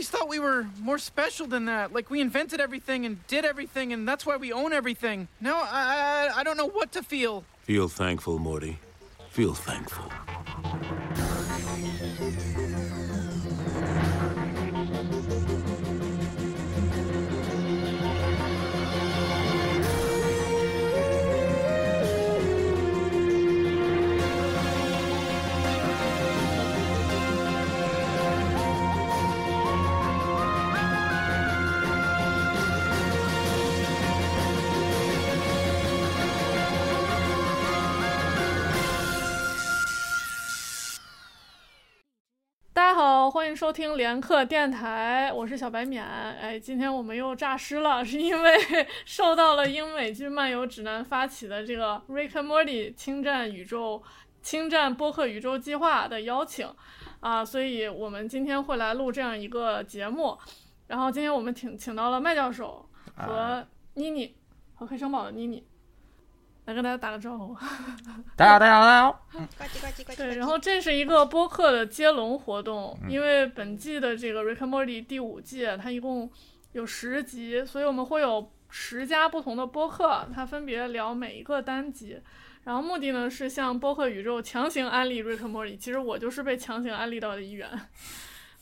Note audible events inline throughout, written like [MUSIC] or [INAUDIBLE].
always thought we were more special than that. Like we invented everything and did everything, and that's why we own everything. Now I, I, I don't know what to feel. Feel thankful, Morty. Feel thankful. 欢迎收听连客电台，我是小白免。哎，今天我们又诈尸了，是因为 [LAUGHS] 受到了英美剧漫游指南发起的这个 Rick and Morty 侵占宇宙、侵占播客宇宙计划的邀请啊，所以我们今天会来录这样一个节目。然后今天我们请请到了麦教授和妮妮和黑城堡的妮妮。来跟大家打个招呼，[LAUGHS] 大家好，大家好，大家好。呱唧呱唧呱唧。对，然后这是一个播客的接龙活动，因为本季的这个《Rick and Morty》第五季，它一共有十集，所以我们会有十家不同的播客，它分别聊每一个单集。然后目的呢是向播客宇宙强行安利《Rick and Morty》，其实我就是被强行安利到的一员。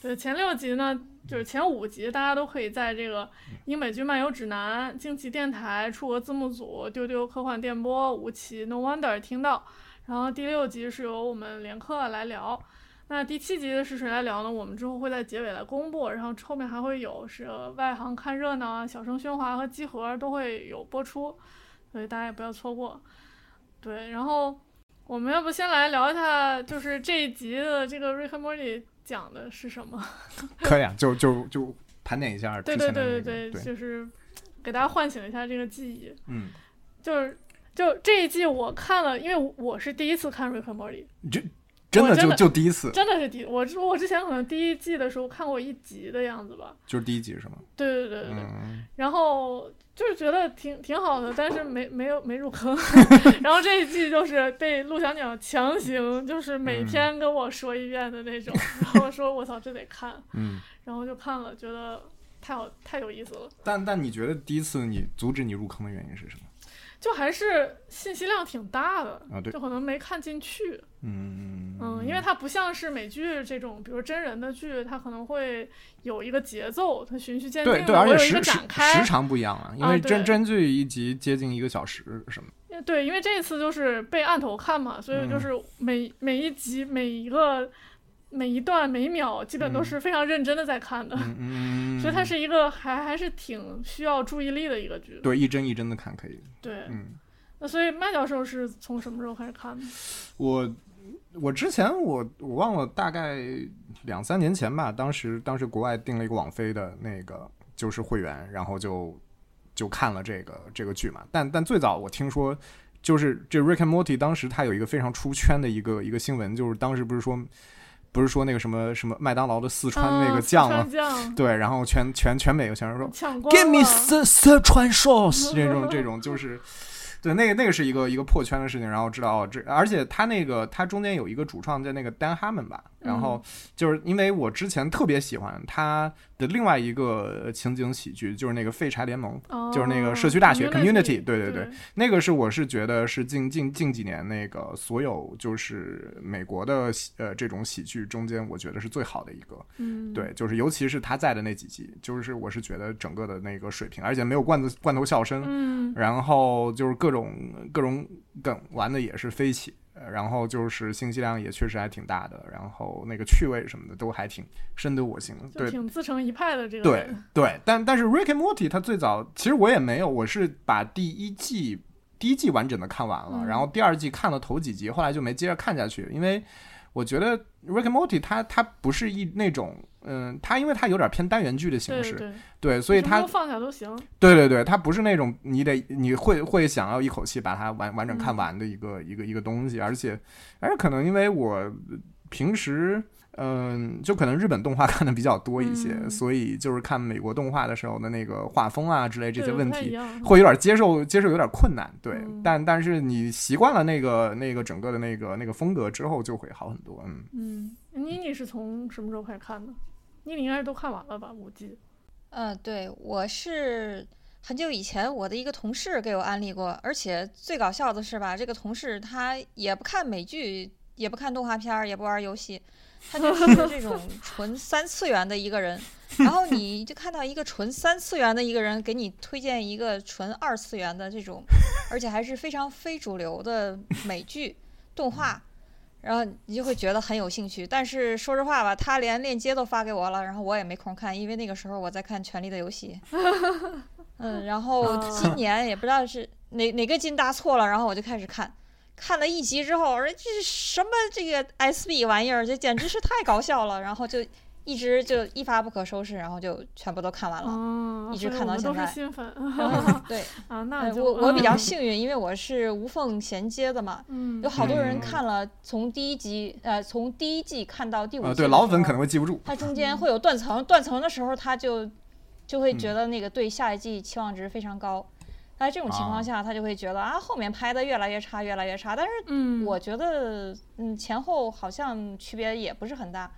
对，前六集呢，就是前五集，大家都可以在这个英美剧漫游指南、惊奇电台、出国字幕组、丢丢科幻电波、吴奇 No Wonder 听到。然后第六集是由我们连客来聊。那第七集是谁来聊呢？我们之后会在结尾来公布。然后后面还会有是外行看热闹啊、小声喧哗和集合都会有播出，所以大家也不要错过。对，然后我们要不先来聊一下，就是这一集的这个瑞克莫蒂。讲的是什么？[LAUGHS] 可以啊，就就就盘点一下。对对对对对，就是给大家唤醒一下这个记忆。嗯，就是就这一季我看了，因为我是第一次看《瑞克莫蒂》，这真的就就第一次，真的是第我我之前可能第一季的时候看过一集的样子吧，就是第一集是吗？对对对对对，然后。就是觉得挺挺好的，但是没没有没入坑。[LAUGHS] 然后这一季就是被陆小鸟强行，就是每天跟我说一遍的那种。然后说我操，这得看。嗯。然后就看了，觉得太好太有意思了。但但你觉得第一次你阻止你入坑的原因是什么？就还是信息量挺大的啊，对，就可能没看进去。嗯嗯，因为它不像是美剧这种，比如真人的剧，它可能会有一个节奏，它循序渐进，对对，而且时展开时长不一样啊，因为真真剧一集接近一个小时什么。对，因为这次就是被按头看嘛，所以就是每每一集每一个。每一段每一秒基本都是非常认真的在看的，[LAUGHS] 所以它是一个还还是挺需要注意力的一个剧。对，一帧一帧的看可以。对，嗯。那所以麦教授是从什么时候开始看的？我我之前我我忘了，大概两三年前吧。当时当时国外订了一个网飞的那个就是会员，然后就就看了这个这个剧嘛。但但最早我听说，就是这 Rick and Morty 当时他有一个非常出圈的一个一个新闻，就是当时不是说。不是说那个什么什么麦当劳的四川那个酱吗？对，然后全全全美有钱人说，Give me 四四川 sauce [LAUGHS] 这种这种就是。对，那个那个是一个一个破圈的事情，然后知道哦，这而且他那个他中间有一个主创叫那个 Dan Harmon 吧，然后就是因为我之前特别喜欢他的另外一个情景喜剧，就是那个废柴联盟，就是那个社区大学 Community，对对对，那个是我是觉得是近近近几年那个所有就是美国的呃这种喜剧中间，我觉得是最好的一个，嗯，对，就是尤其是他在的那几集，就是我是觉得整个的那个水平，而且没有罐子罐头笑声，嗯，然后就是各。各种各种梗玩的也是飞起，然后就是信息量也确实还挺大的，然后那个趣味什么的都还挺深得我心，对，挺自成一派的这个。对 [LAUGHS] 对，但但是 Rick and Morty 他最早其实我也没有，我是把第一季第一季完整的看完了，然后第二季看了头几集，后来就没接着看下去，因为我觉得 Rick and Morty 它它不是一那种。嗯，它因为它有点偏单元剧的形式，对，所以它放下都行。对对对，它不是那种你得你会会想要一口气把它完完整看完的一个一个一个东西，而且而且可能因为我平时嗯，就可能日本动画 [LAUGHS] 看的比较多一些，所以就是看美国动画的时候的那个画风啊之类这些问题，会有点接受接受有点困难。对，但但是你习惯了那个那个整个的那个那个风格之后，就会好很多。嗯嗯，妮妮是从什么时候开始看的？妮妮应该是都看完了吧？五季。嗯，对，我是很久以前我的一个同事给我安利过，而且最搞笑的是吧，这个同事他也不看美剧，也不看动画片儿，也不玩游戏，他就是这种纯三次元的一个人。然后你就看到一个纯三次元的一个人给你推荐一个纯二次元的这种，而且还是非常非主流的美剧动画。然后你就会觉得很有兴趣，但是说实话吧，他连链接都发给我了，然后我也没空看，因为那个时候我在看《权力的游戏》。嗯，然后今年也不知道是哪哪个筋搭错了，然后我就开始看，看了一集之后，我说这是什么这个 SB 玩意儿，这简直是太搞笑了，然后就。一直就一发不可收拾，然后就全部都看完了，一直看到现在。新粉。[LAUGHS] 对 [LAUGHS] 啊，那我我比较幸运，因为我是无缝衔接的嘛。嗯。有好多人看了从第一集呃从第一季看到第五季。对老粉可能会记不住。它中间会有断层，断层的时候他就就会觉得那个对下一季期望值非常高。在这种情况下，他就会觉得啊后面拍的越来越差，越来越差。但是我觉得嗯前后好像区别也不是很大。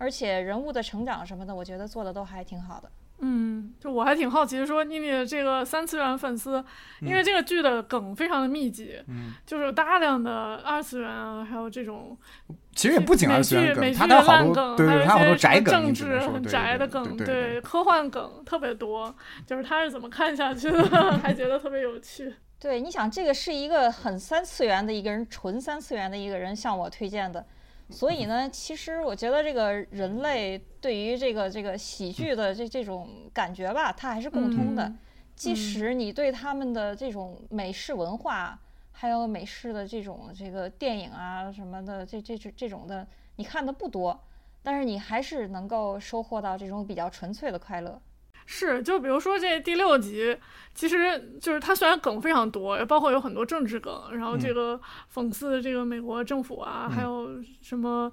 而且人物的成长什么的，我觉得做的都还挺好的。嗯，就我还挺好奇，说妮妮这个三次元粉丝，因为这个剧的梗非常的密集，嗯，就是大量的二次元啊，还有这种，其实也不仅二次元梗，它有好多，对对，还有些政治很宅的梗，对，科幻梗特别多，就是他是怎么看下去的，[LAUGHS] 还觉得特别有趣。[LAUGHS] 对，你想这个是一个很三次元的一个人，纯三次元的一个人向我推荐的。所以呢，其实我觉得这个人类对于这个这个喜剧的这这种感觉吧，它还是共通的。即使你对他们的这种美式文化，还有美式的这种这个电影啊什么的，这这这这种的，你看的不多，但是你还是能够收获到这种比较纯粹的快乐。是，就比如说这第六集，其实就是它虽然梗非常多，包括有很多政治梗，然后这个讽刺这个美国政府啊，还有什么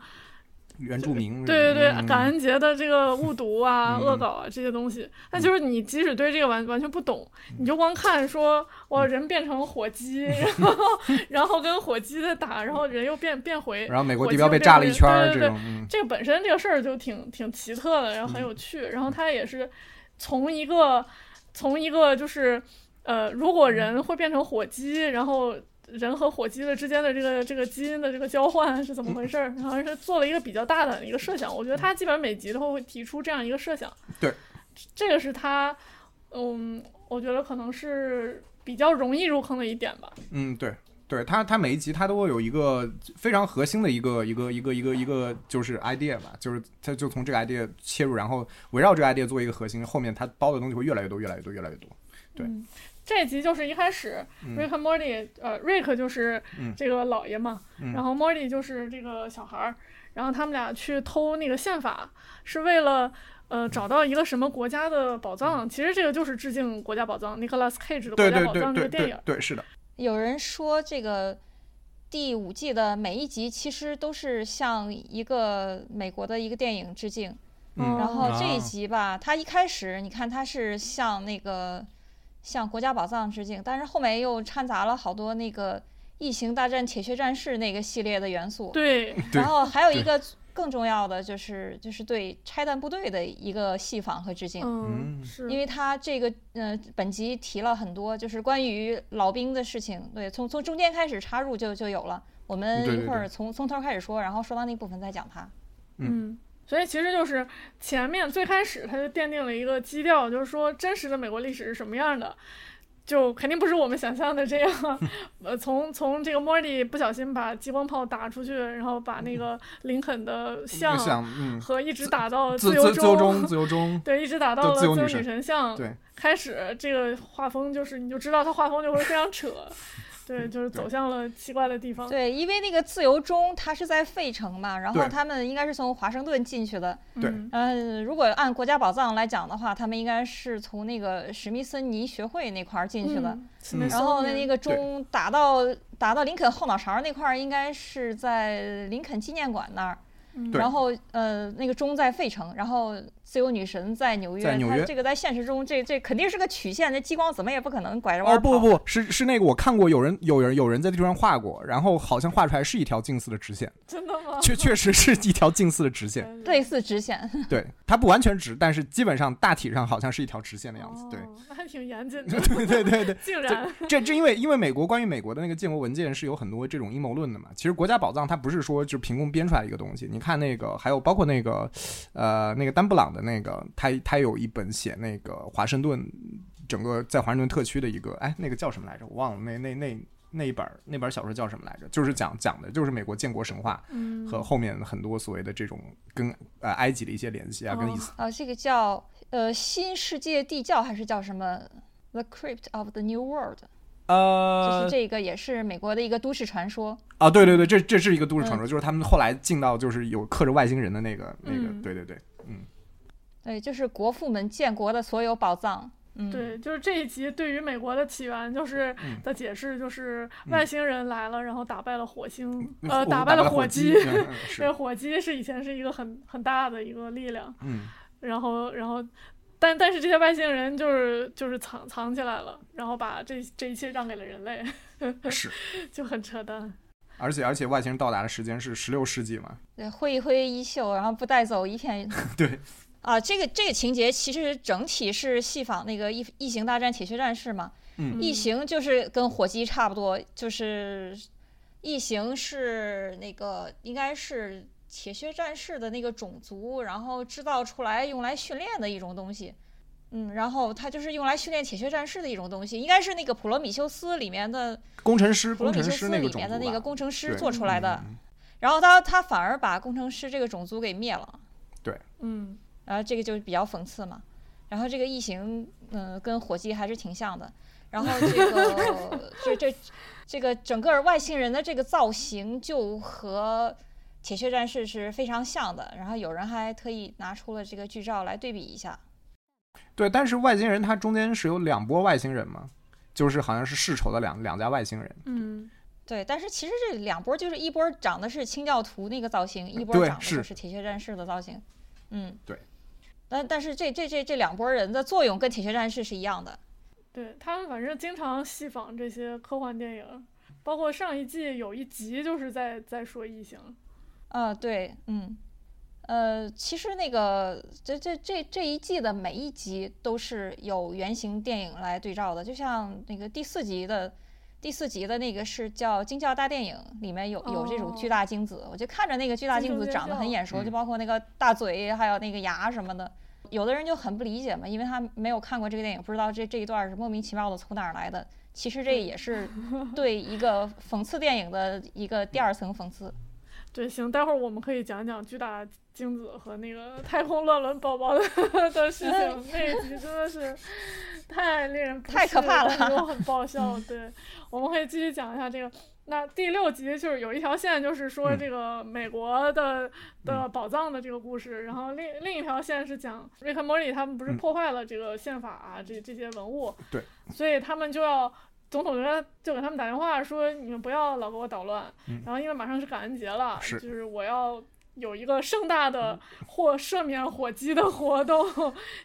原住民，对对对，感恩节的这个误读啊、[LAUGHS] 恶搞啊这些东西，那就是你即使对这个完完全不懂，你就光看说哇人变成火鸡，[LAUGHS] 然后然后跟火鸡在打，然后人又变变回，然后美国地标被炸了一圈，对对对，这个本身这个事儿就挺挺奇特的，然后很有趣，然后它也是。从一个，从一个就是，呃，如果人会变成火鸡，然后人和火鸡的之间的这个这个基因的这个交换是怎么回事儿？然后是做了一个比较大胆的一个设想。我觉得他基本上每集都会提出这样一个设想。对，这个是他，嗯，我觉得可能是比较容易入坑的一点吧。嗯，对。对他，他每一集他都会有一个非常核心的一个一个一个一个一个就是 idea 吧，就是他就从这个 idea 切入，然后围绕这个 idea 做一个核心，后面他包的东西会越来越多，越来越多，越来越多。对，这集就是一开始，Rick 和 Morty，呃，Rick 就是这个老爷嘛，然后 Morty 就是这个小孩儿，然后他们俩去偷那个宪法，是为了呃找到一个什么国家的宝藏。其实这个就是致敬《国家宝藏》，Nicholas Cage 的《国家宝藏》这个电影。对，是的。有人说，这个第五季的每一集其实都是向一个美国的一个电影致敬。然后这一集吧，它一开始你看它是向那个向《国家宝藏》致敬，但是后面又掺杂了好多那个《异形大战铁血战士》那个系列的元素。对。[LAUGHS] 然后还有一个。更重要的就是就是对拆弹部队的一个戏仿和致敬，嗯，是因为他这个呃本集提了很多就是关于老兵的事情，对，从从中间开始插入就就有了，我们一会儿从从头开始说，然后说到那部分再讲它，嗯，所以其实就是前面最开始他就奠定了一个基调，就是说真实的美国历史是什么样的。就肯定不是我们想象的这样，[LAUGHS] 呃，从从这个莫蒂不小心把激光炮打出去，然后把那个林肯的像和一直打到自由中，自由中，[LAUGHS] 对，一直打到了自由女神像，对，开始这个画风就是你就知道他画风就会非常扯。[LAUGHS] 对，就是走向了奇怪的地方。对，因为那个自由钟它是在费城嘛，然后他们应该是从华盛顿进去的。对。嗯，如果按国家宝藏来讲的话，他们应该是从那个史密森尼学会那块儿进去的。然后那个钟打到打到林肯后脑勺那块儿，应该是在林肯纪念馆那儿。然后呃，那个钟在费城，然后自由女神在纽约，在纽约这个在现实中这这肯定是个曲线，这激光怎么也不可能拐着弯哦不跑不不是是那个我看过有人有人有人在地图上画过，然后好像画出来是一条近似的直线，真的吗？确确实是一条近似的直线。类似直线。对，它不完全直，但是基本上大体上好像是一条直线的样子。对，哦，那还挺严谨的，[LAUGHS] 对对对对。[LAUGHS] 竟然这这因为因为美国关于美国的那个建国文件是有很多这种阴谋论的嘛。其实国家宝藏它不是说就凭空编出来一个东西。你看那个还有包括那个呃那个丹布朗的那个，他他有一本写那个华盛顿整个在华盛顿特区的一个哎那个叫什么来着？我忘了那那那那一本那本小说叫什么来着？就是讲讲的就是美国建国神话嗯和后面很多所谓的这种跟呃埃及的一些联系啊，跟以色啊，这个叫呃新世界地窖还是叫什么？The Crypt of the New World，呃就呃是这个也是美国的一个都市传说。啊，对对对，这这是一个都市传说，就是他们后来进到就是有刻着外星人的那个那个，嗯对对对，嗯，对，就是国父们建国的所有宝藏。嗯，对，就是这一集对于美国的起源就是嗯的解释，就是外星人来了，然后打败了火星，呃，打败了了火鸡。[LAUGHS] 是，火鸡是以前是一个很很大的一个力量，嗯，然后然后，但但是这些外星人就是就是藏藏起来了，然后把这这一切让给了人类，是，[LAUGHS] 就很扯淡。而且而且外星人到达的时间是十六世纪嘛，对，挥一挥衣袖，然后不带走一片。对。啊，这个这个情节其实整体是戏仿那个异异形大战铁血战士嘛。嗯异形就是跟火鸡差不多，就是异形是那个应该是铁血战士的那个种族，然后制造出来用来训练的一种东西。嗯，然后它就是用来训练铁血战士的一种东西，应该是那个普罗米修斯里面的工程师普罗工程师那个米修斯里面的那个工程师做出来的。然后他他反而把工程师这个种族给灭了。对嗯，然后这个就比较讽刺嘛。然后这个异形，嗯、跟火鸡还是挺像的。然后这个这这这个整个外星人的这个造型就和铁血战士是非常像的。然后有人还特意拿出了这个剧照来对比一下。对，但是外星人它中间是有两波外星人嘛，就是好像是世仇的两两家外星人，嗯，对，但是其实这两波就是一波长的是清教徒那个造型，一波对是长的就是铁血战士的造型。嗯，对。但但是这这这这两拨人的作用跟铁血战士是一样的。对他们反正经常戏仿这些科幻电影，包括上一季有一集就是在在说异形。啊，对，嗯，呃，其实那个这这这这一季的每一集都是有原型电影来对照的，就像那个第四集的第四集的那个是叫《惊叫大电影》，里面有有这种巨哦大精子，我就看着那个巨大精子长得很眼熟，就嗯包括那个大嘴，还有那个牙什么的。有的人就很不理解嘛，因为他没有看过这个电影，不知道这这一段是莫名其妙的从哪儿来的。其实这也是 [LAUGHS] 对一个讽刺电影的一个第二层讽刺。对，行，待会儿我们可以讲讲巨大精子和那个太空乱伦宝宝的 [LAUGHS] 的事情。那一集真的是太令人不太可适怕了又很爆笑。[LAUGHS] 对，我们可以继续讲一下这个。那第六集就是有一条线，就是说嗯这个美国的、的宝藏的这个故事，然后另另一条线是讲瑞克莫里他们不是嗯破坏了这个宪法啊，这这些文物，对，所以他们就要总统就给他就给他们打电话说，你们不要老给我捣乱。嗯然后因为马上是感恩节了，是就是我要有一个盛大的或赦免火鸡的活动。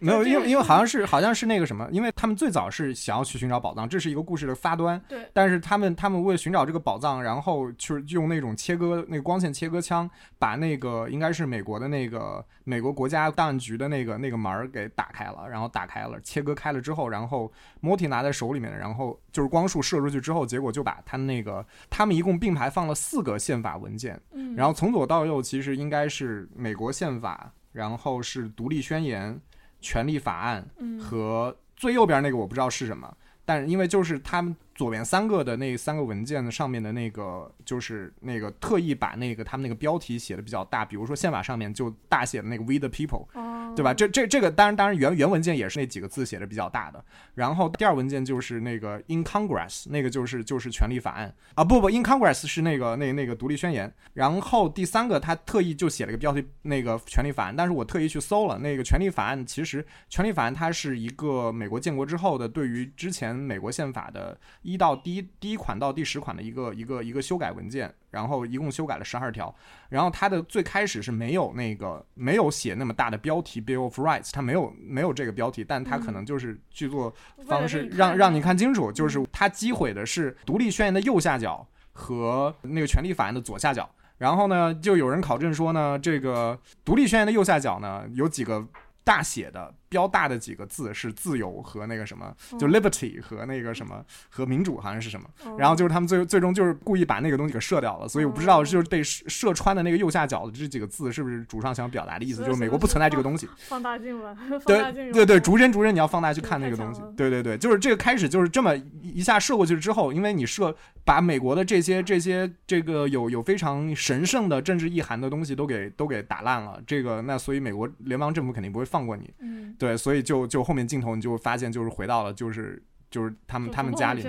没有，因为因为好像是好像是那个什么，因为他们最早是想要去寻找宝藏，这是一个故事的发端。对，但是他们他们为了寻找这个宝藏，然后就是用那种切割那个光线切割枪，把那个应该是美国的那个美国国家档案局的那个那个门儿给打开了，然后打开了，切割开了之后，然后莫蒂拿在手里面，然后就是光束射出去之后，结果就把他那个他们一共并排放了四个宪法文件，嗯，然后从左到右其实应该是美国宪法，然后是独立宣言、权利法案嗯。和最右边那个我不知道是什么，但是因为就是他们左边三个的那三个文件的上面的那个，就是那个特意把那个他们那个标题写的比较大，比如说宪法上面就大写的那个 “We the people”，哦，对吧？这这这个当然当然原原文件也是那几个字写的比较大的。然后第二文件就是那个 In Congress，那个就是就是权利法案啊，不不，In Congress 是那个那那个独立宣言。然后第三个他特意就写了个标题，那个权利法案。但是我特意去搜了，那个权利法案其实权利法案它是一个美国建国之后的对于之前美国宪法的一到第一第一款到第十款的一个一个一个修改文件。然后一共修改了十二条。然后它的最开始是没有那个没有写那么大的标题 Bill of Rights，它没有没有这个标题，但它可能就是剧作方式让让你看清楚，就是它击毁的是独立宣言的右下角和那个权利法案的左下角。然后呢，就有人考证说呢，这个独立宣言的右下角呢有几个大写的。标大的几个字是自由和那个什么，就 liberty 和那个什么和民主好像是什么，然后就是他们最最终就是故意把那个东西给射掉了，所以我不知道就是被射穿的那个右下角的这几个字是不是主上想表达的意思，就是美国不存在这个东西。放大镜吧，对对对，逐帧逐帧你要放大去看那个东西，对对对，就是这个开始就是这么一下射过去之后，因为你射把美国的这些这些这个有有非常神圣的政治意涵的东西都给都给打烂了，这个那所以美国联邦政府肯定不会放过你。嗯。对，所以就就后面镜头你就发现，就是回到了，就是就是他们他们家里，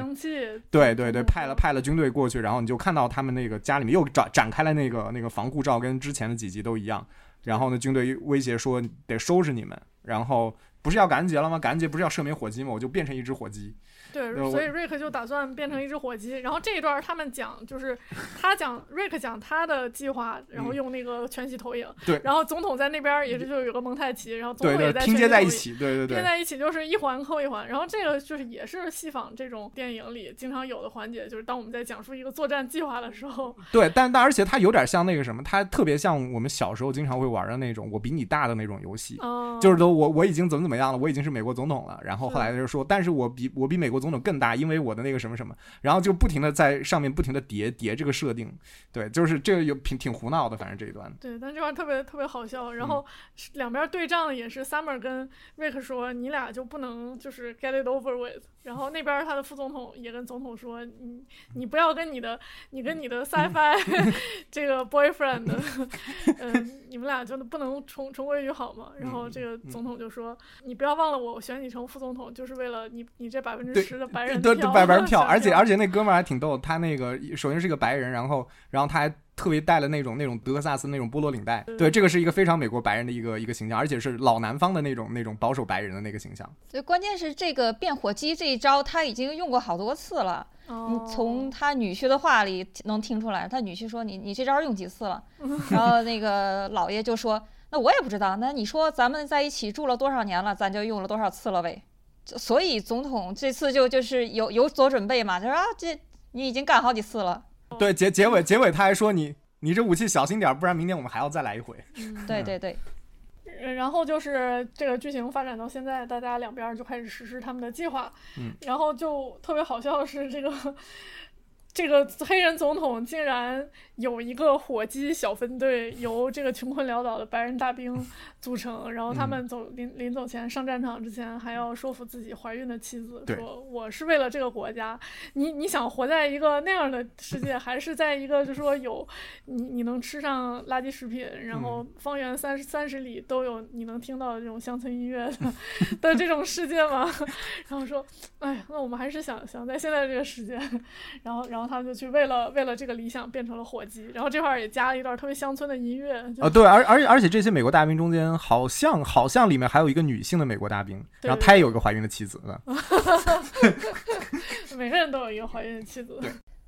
对对对，派了派了军队过去，然后你就看到他们那个家里面又展展开了那个那个防护罩，跟之前的几集都一样。然后呢，军队威胁说得收拾你们，然后不是要感恩节了吗？感恩节不是要赦免火鸡吗？我就变成一只火鸡。对，所以瑞克就打算变成一只火鸡。然后这一段他们讲，就是他讲瑞克讲他的计划，然后用那个全息投影。对。然后总统在那边也是就有个蒙太奇，然后总统也在拼接在一起，对对对，拼在一起就是一环扣一环。然后这个就是也是戏仿这种电影里经常有的环节，就是当我们在讲述一个作战计划的时候。[LAUGHS] 对，但但而且它有点像那个什么，它特别像我们小时候经常会玩的那种“我比你大”的那种游戏，就是都我我已经怎么怎么样了，我已经是美国总统了。然后后来就说，但是我比我比美国总统更大，因为。我的那个什么什么，然后就不停的在上面不停的叠叠这个设定，对，就是这个有挺挺胡闹的，反正这一段。对，但这块特别特别好笑。然后两边对仗也是 Summer 跟 Rick 说，你俩就不能就是 get it over with。然后那边他的副总统也跟总统说，你你不要跟你的你跟你的 sci-fi [LAUGHS] 这个 boyfriend，嗯，你们俩就不能重重归于好吗？然后这个总统就说，你不要忘了我选你成副总统就是为了你你这百分之十的白人票，白白票，而且而且那哥们儿还挺逗，他那个首先是一个白人，然后然后他还。特别带了那种那种德克萨斯那种波罗领带，对，这个是一个非常美国白人的一个一个形象，而且是老南方的那种那种保守白人的那个形象。所以，关键是这个变火鸡这一招他已经用过好多次了。你从他女婿的话里能听出来，他女婿说你你这招用几次了？[LAUGHS] 然后那个老爷就说那我也不知道，那你说咱们在一起住了多少年了，咱就用了多少次了呗。所以总统这次就就是有有所准备嘛，他说啊这你已经干好几次了。对结结尾结尾他还说你你这武器小心点，不然明天我们还要再来一回。对对对，然后就是这个剧情发展到现在，大家两边就开始实施他们的计划。嗯，然后就特别好笑的是这个。这个黑人总统竟然有一个火鸡小分队，由这个穷困潦倒的白人大兵组成。然后他们走临临走前上战场之前，还要说服自己怀孕的妻子，说我是为了这个国家。你你想活在一个那样的世界，还是在一个就说有你你能吃上垃圾食品，然后方圆三十三十里都有你能听到的这种乡村音乐的 [LAUGHS] 的这种世界吗？[LAUGHS] 然后说，哎，那我们还是想想在现在这个世界。[LAUGHS] 然后然后。然后他们就去为了为了这个理想变成了火鸡，然后这块儿也加了一段特别乡村的音乐啊，对，而而而且这些美国大兵中间好像好像里面还有一个女性的美国大兵，然后她也有一个怀孕的妻子，[LAUGHS] 每个人都有一个怀孕的妻子。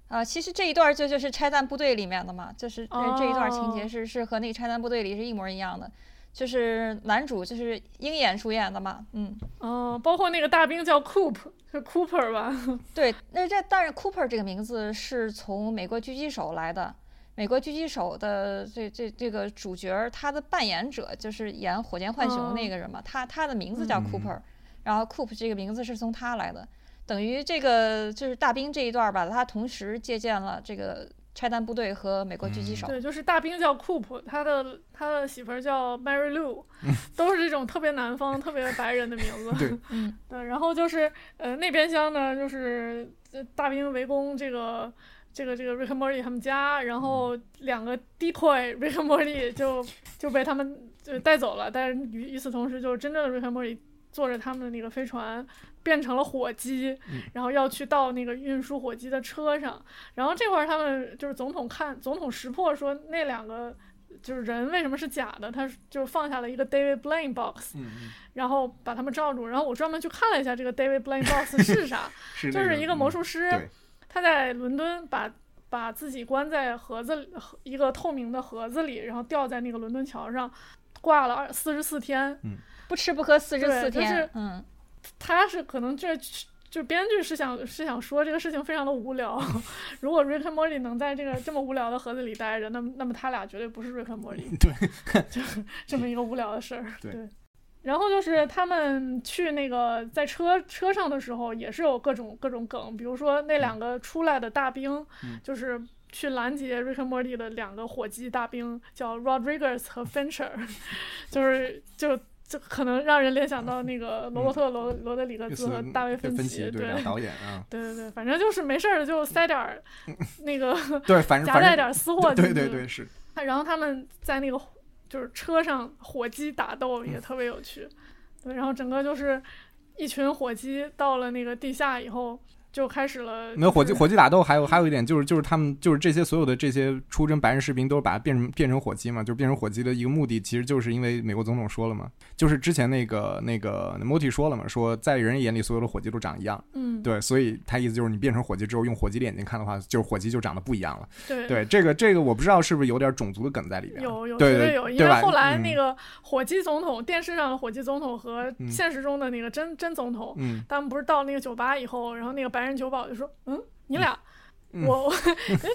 啊，[LAUGHS] 其实这一段就就是拆弹部队里面的嘛，就是这一段情节是是和那个拆弹部队里是一模一样的。就是男主就是鹰眼主演的嘛，嗯，哦，包括那个大兵叫 Coop，是 Cooper 吧？[LAUGHS] 对，那这但是 Cooper 这个名字是从美国狙击手来的。美国狙击手的这这这个主角，他的扮演者就是演火箭浣熊那个人嘛，他他的名字叫 Cooper，然后 Coop 这个名字是从他来的，等于这个就是大兵这一段吧，他同时借鉴了这个。拆弹部队和美国狙击手，对，就是大兵叫库普，他的他的媳妇儿叫 Mary Lou，[LAUGHS] 都是这种特别南方、特别白人的名字。对，[LAUGHS] 嗯，对，然后就是呃那边厢呢，就是大兵围攻这个这个这个 Rick and Morty 他们家，然后两个 decoy [LAUGHS] Rick and Morty 就就被他们就带走了，但是与与此同时，就是真正的 Rick and Morty 坐着他们的那个飞船。变成了火鸡，然后要去到那个运输火鸡的车上，然后这块儿他们就是总统看总统识破说那两个就是人为什么是假的，他就放下了一个 David Blaine box，然后把他们罩住，然后我专门去看了一下这个 David Blaine box 是啥，[LAUGHS] 就是一个魔术师，他在伦敦把。把自己关在盒子里一个透明的盒子里，然后吊在那个伦敦桥上，挂了二四十四天。不吃不喝四十四对就是天，嗯，他是可能这就编剧是想是想说这个事情非常的无聊。[LAUGHS] 如果 Rick and Morty 能在这个这么无聊的盒子里待着，那么那么他俩绝对不是 Rick and Morty。对，[LAUGHS] 就是这么一个无聊的事儿。对对。然后就是他们去那个在车车上的时候，也是有各种各种梗，比如说那两个出来的大兵，嗯就是去拦截 Rick and Morty 的两个火鸡大兵，叫 Rodriguez 和 Fincher，[LAUGHS] 就是就就可能让人联想到那个 [LAUGHS] 罗伯特罗罗德里格斯和大卫芬奇，对俩导演啊，对对对，反正就是没事儿就塞点儿 [LAUGHS] 那个对，反正夹带点儿私货进去，对对对是，然后他们在那个就是车上火鸡打斗也特别有趣，对，然后整个就是一群火鸡到了那个地下以后就开始了，没有火鸡火鸡打斗，还有还有一点就是就是他们就是这些所有的这些出征白人士兵都是把它变成变成火鸡嘛，就是变成火鸡的一个目的，其实就是因为美国总统说了嘛，就是之前那个那个 Moti 说了嘛，说在人眼里所有的火鸡都长一样，嗯，对，所以他意思就是你变成火鸡之后用火鸡的眼睛看的话，就是火鸡就长得不一样了。对对，这个这个我不知道是不是有点种族的梗在里边。有有对对绝对为后来嗯那个火鸡总统电视上的火鸡总统和嗯现实中的那个真真总统，嗯，他们不是到那个酒吧以后，然后那个白人酒保就说：“嗯，你俩。嗯。我 [LAUGHS] 我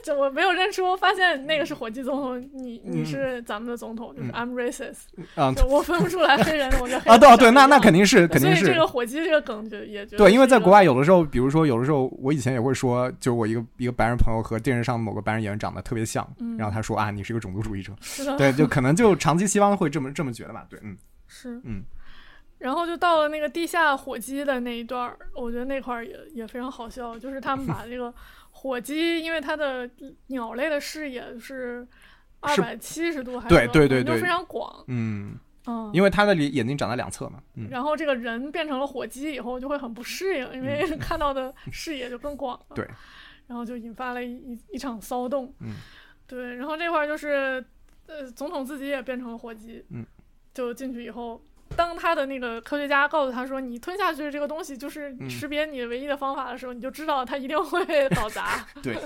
这我没有认出，发现那个是火鸡总统，你你嗯。是咱们的总统，就是嗯。I'm racist，、啊就我分不出来黑人，我跟黑啊，对啊对，那那肯定是肯定是所以这个火鸡这个梗就也对，因为在国外有的时候，比如说有的时候，我以前也会说，就我一个一个白人朋友和电视上某个白人演员长得特别像，嗯。然后他说啊，你是一个种族主义者，是的，对，就可能就长期西方会这么这么觉得吧，对，嗯。是。嗯，然后就到了那个地下火鸡的那一段儿，我觉得那块儿也也非常好笑，就是他们把这个火鸡，因为它的鸟类的视野是 [LAUGHS] 二百七十度还是对多对对对非常广，嗯，嗯，因为它的眼眼睛长在两侧嘛，嗯然后这个人变成了火鸡以后就会很不适应，因为看到的视野就更广了。[LAUGHS] 对，然后就引发了一一一场骚动。嗯，对，然后这块儿就是，呃，总统自己也变成了火鸡。嗯，就进去以后，当他的那个科学家告诉他说，你吞下去这个东西就是嗯识别你唯一的方法的时候，你就知道他一定会 [LAUGHS] 搞砸。对，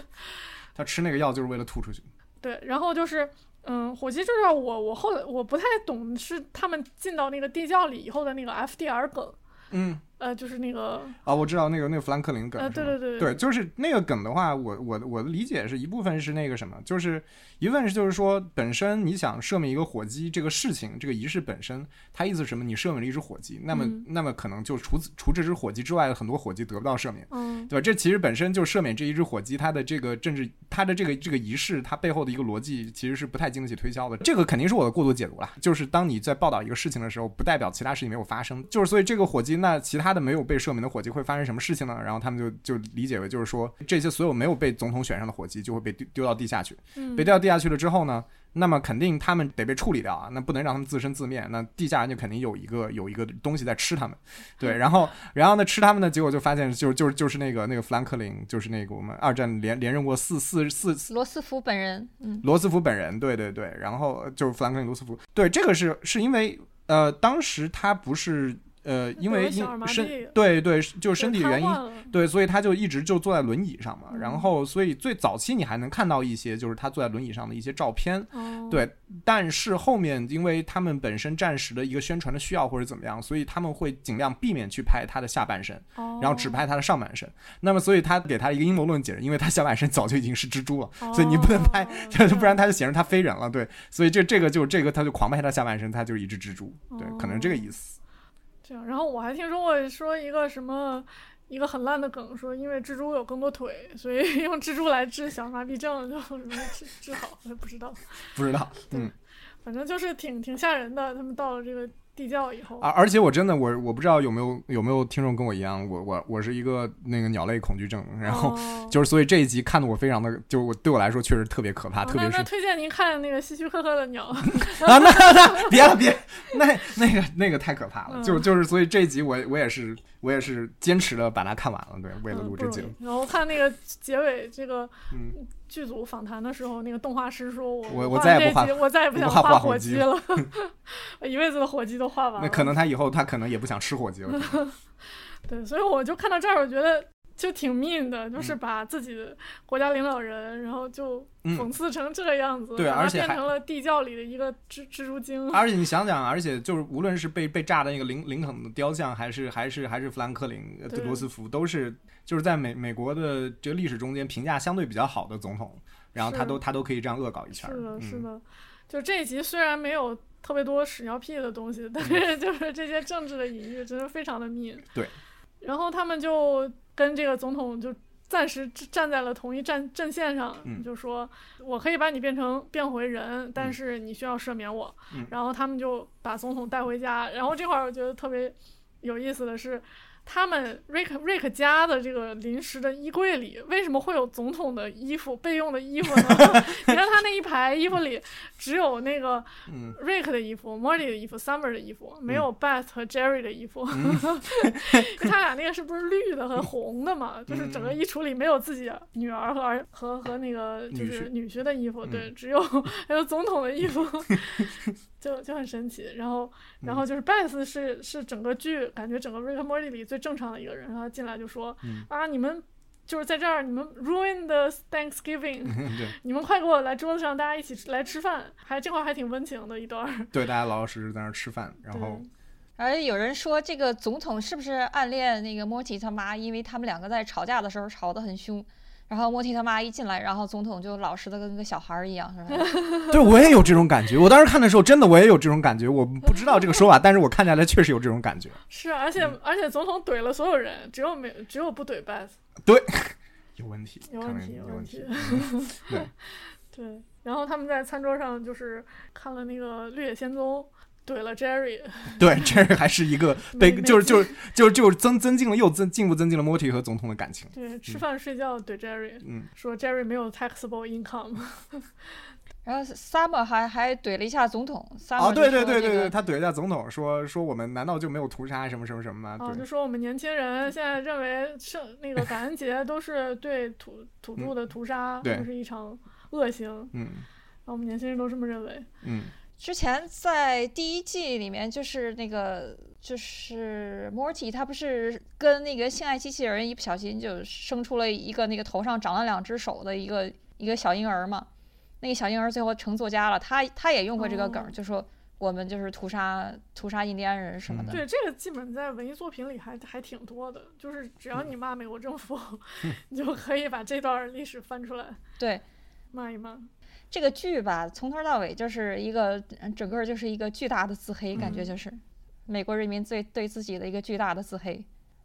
他吃那个药就是为了吐出去，对，然后就是，嗯，火鸡这段我我后来我不太懂，是他们进到那个地窖里以后的那个 FDR 梗，嗯呃，就是那个，啊，我知道那个那个富兰克林梗，呃，对对对对，就是那个梗的话，我我我的理解是一部分是那个什么，就是一问是就是说，本身你想赦免一个火鸡这个事情，这个仪式本身，它意思是什么？你赦免了一只火鸡，那么、嗯那么可能就除此除这只火鸡之外的很多火鸡得不到赦免，嗯，对吧？这其实本身就赦免这一只火鸡，它的这个政治，它的这个这个仪式，它背后的一个逻辑其实是不太经得起推敲的。这个肯定是我的过度解读了，就是当你在报道一个事情的时候，不代表其他事情没有发生，就是所以这个火鸡，那其他的没有被赦免的火鸡会发生什么事情呢？然后他们就就理解为就是说，这些所有没有被总统选上的火鸡就会被丢丢到地下去，嗯被丢到地下去了之后呢？那么肯定他们得被处理掉啊，那不能让他们自生自灭。那地下人就肯定有一个有一个东西在吃他们，对，[LAUGHS] 然后然后呢吃他们的，结果就发现就就就是那个那个富兰克林，就是那个我们二战连连任过四四四四罗斯福本人，嗯，罗斯福本人，对对对，然后就是富兰克林罗斯福，对，这个是是因为呃当时他不是呃因为因身对对就是身体原因对，所以他就一直就坐在轮椅上嘛。嗯然后，所以最早期你还能看到一些就是他坐在轮椅上的一些照片。哦，对，但是后面因为他们本身战时的一个宣传的需要或者怎么样，所以他们会尽量避免去拍他的下半身，哦，然后只拍他的上半身。那么，所以他给他一个阴谋论解释，因为他下半身早就已经是蜘蛛了，所以你不能拍，哦 [LAUGHS] 不然他就显示他非人了。对，所以这这个就这个他就狂拍他下半身，他就是一只蜘蛛。对，可能这个意思。然后我还听说过说一个什么一个很烂的梗，说因为蜘蛛有更多腿，所以 [LAUGHS] 用蜘蛛来治小儿麻痹症就什么治治好，我也不知道，不知道，嗯。反正就是挺挺吓人的。他们到了这个地窖以后，而而且我真的我我不知道有没有有没有听众跟我一样，我我我是一个那个鸟类恐惧症，然后哦。[LAUGHS] 就是所以这一集看的我非常的，就我对我来说确实特别可怕，哦特别是推荐您看那个希区柯克的鸟，[LAUGHS] 啊那那别了别，那那个那个太可怕了，嗯。就就是所以这一集我我也是我也是坚持的把它看完了，对，为了嗯录这节目。然后看那个结尾这个嗯，剧组访谈的时候，那个动画师说我我我再也不画我再也不想画画火鸡了，我 [LAUGHS] 一辈子的火鸡都画完了。那可能他以后他可能也不想吃火鸡了，[LAUGHS] 对，所以我就看到这儿，我觉得就挺 mean 的，就是嗯把自己的国家领导人，然后就嗯讽刺成这个样子，对而且变成了地窖里的一个蜘蜘蛛精。而且你想想，而且就是无论是被被炸的那个林林肯的雕像，还是还是还是富兰克林、罗斯福，都是就是在美美国的这个历史中间评价相对比较好的总统，然后他都他都可以这样恶搞一圈。是的，是嗯的，就这一集虽然没有特别多屎尿屁的东西，但是 [LAUGHS] 就是这些政治的隐喻真的非常的 mean。对。然后他们就跟这个总统就暂时站在了同一战阵线上，嗯就说我可以把你变成变回人，但嗯是你需要赦免我。嗯然后他们就把总统带回家。然后这块儿我觉得特别有意思的是。他们 Rick Rick 家的这个临时的衣柜里，为什么会有总统的衣服备用的衣服呢？[LAUGHS] 你看他那一排衣服里，只有那个嗯。Rick 的衣服、Morty 的衣服、Summer 的衣服，没有 Beth 和 Jerry 的衣服。嗯。[LAUGHS] 他俩那个是不是绿的和红的嘛？就是整个衣橱里没有自己女儿和儿和和那个就是女婿的衣服，对，嗯。只有还有总统的衣服，[LAUGHS] 就就很神奇。然后然嗯后就是 Beth 是是整个剧感觉整个 Rick and Morty 里最正常的一个人，然后他进来就说、嗯啊你们。就是在这儿，你们 ruin the Thanksgiving，[LAUGHS] 对你们快给我来桌子上，大家一起来吃饭，还这块儿还挺温情的一段儿。对，[LAUGHS] 大家老老实实在那儿吃饭，然后对而有人说这个总统是不是暗恋那个莫提他妈？因为他们两个在吵架的时候吵得很凶，然后莫提他妈一进来，然后总统就老实的跟个小孩儿一样，是吧？[LAUGHS] 对我也有这种感觉。我当时看的时候，真的我也有这种感觉。我不知道这个说法，但是我看下来确实有这种感觉。是，而且、而且总统怼了所有人，只有没只有不怼 Beth，[LAUGHS] 有问题，有问题，有问题。嗯对，[LAUGHS] 对，然后他们在餐桌上就是看了那个《绿野仙踪》，怼了 Jerry，[LAUGHS] 对，Jerry 还是一个被就是就是就是就是增增进了又增进一步增进了 Morty 和总统的感情。对，吃饭睡觉怼 Jerry，、嗯，说 Jerry 没有 taxable income，[LAUGHS] 然后 Summer 还还怼了一下总统，Summer 哦，对对对对对，他怼一下总统说说我们难道就没有屠杀什么什么什么吗？啊，就，说我们年轻人现在认为圣那个感恩节都是对土土著的屠杀，对。都是一场恶行，嗯。然后我们年轻人都这么认为。嗯之前在第一季里面，就是那个就是 Morty，他不是跟那个性爱机器人一不小心就生出了一个那个头上长了两只手的一个一个小婴儿嘛？那个小婴儿最后成作家了，他他也用过这个梗，哦就说我们就是屠杀屠杀印第安人什么的。对，这个基本在文艺作品里还还挺多的，就是只要你骂美国政府，你 [LAUGHS] 就可以把这段历史翻出来对，骂一骂。这个剧吧，从头到尾就是一个整个就是一个巨大的自黑，感觉嗯就是美国人民最对自己的一个巨大的自黑。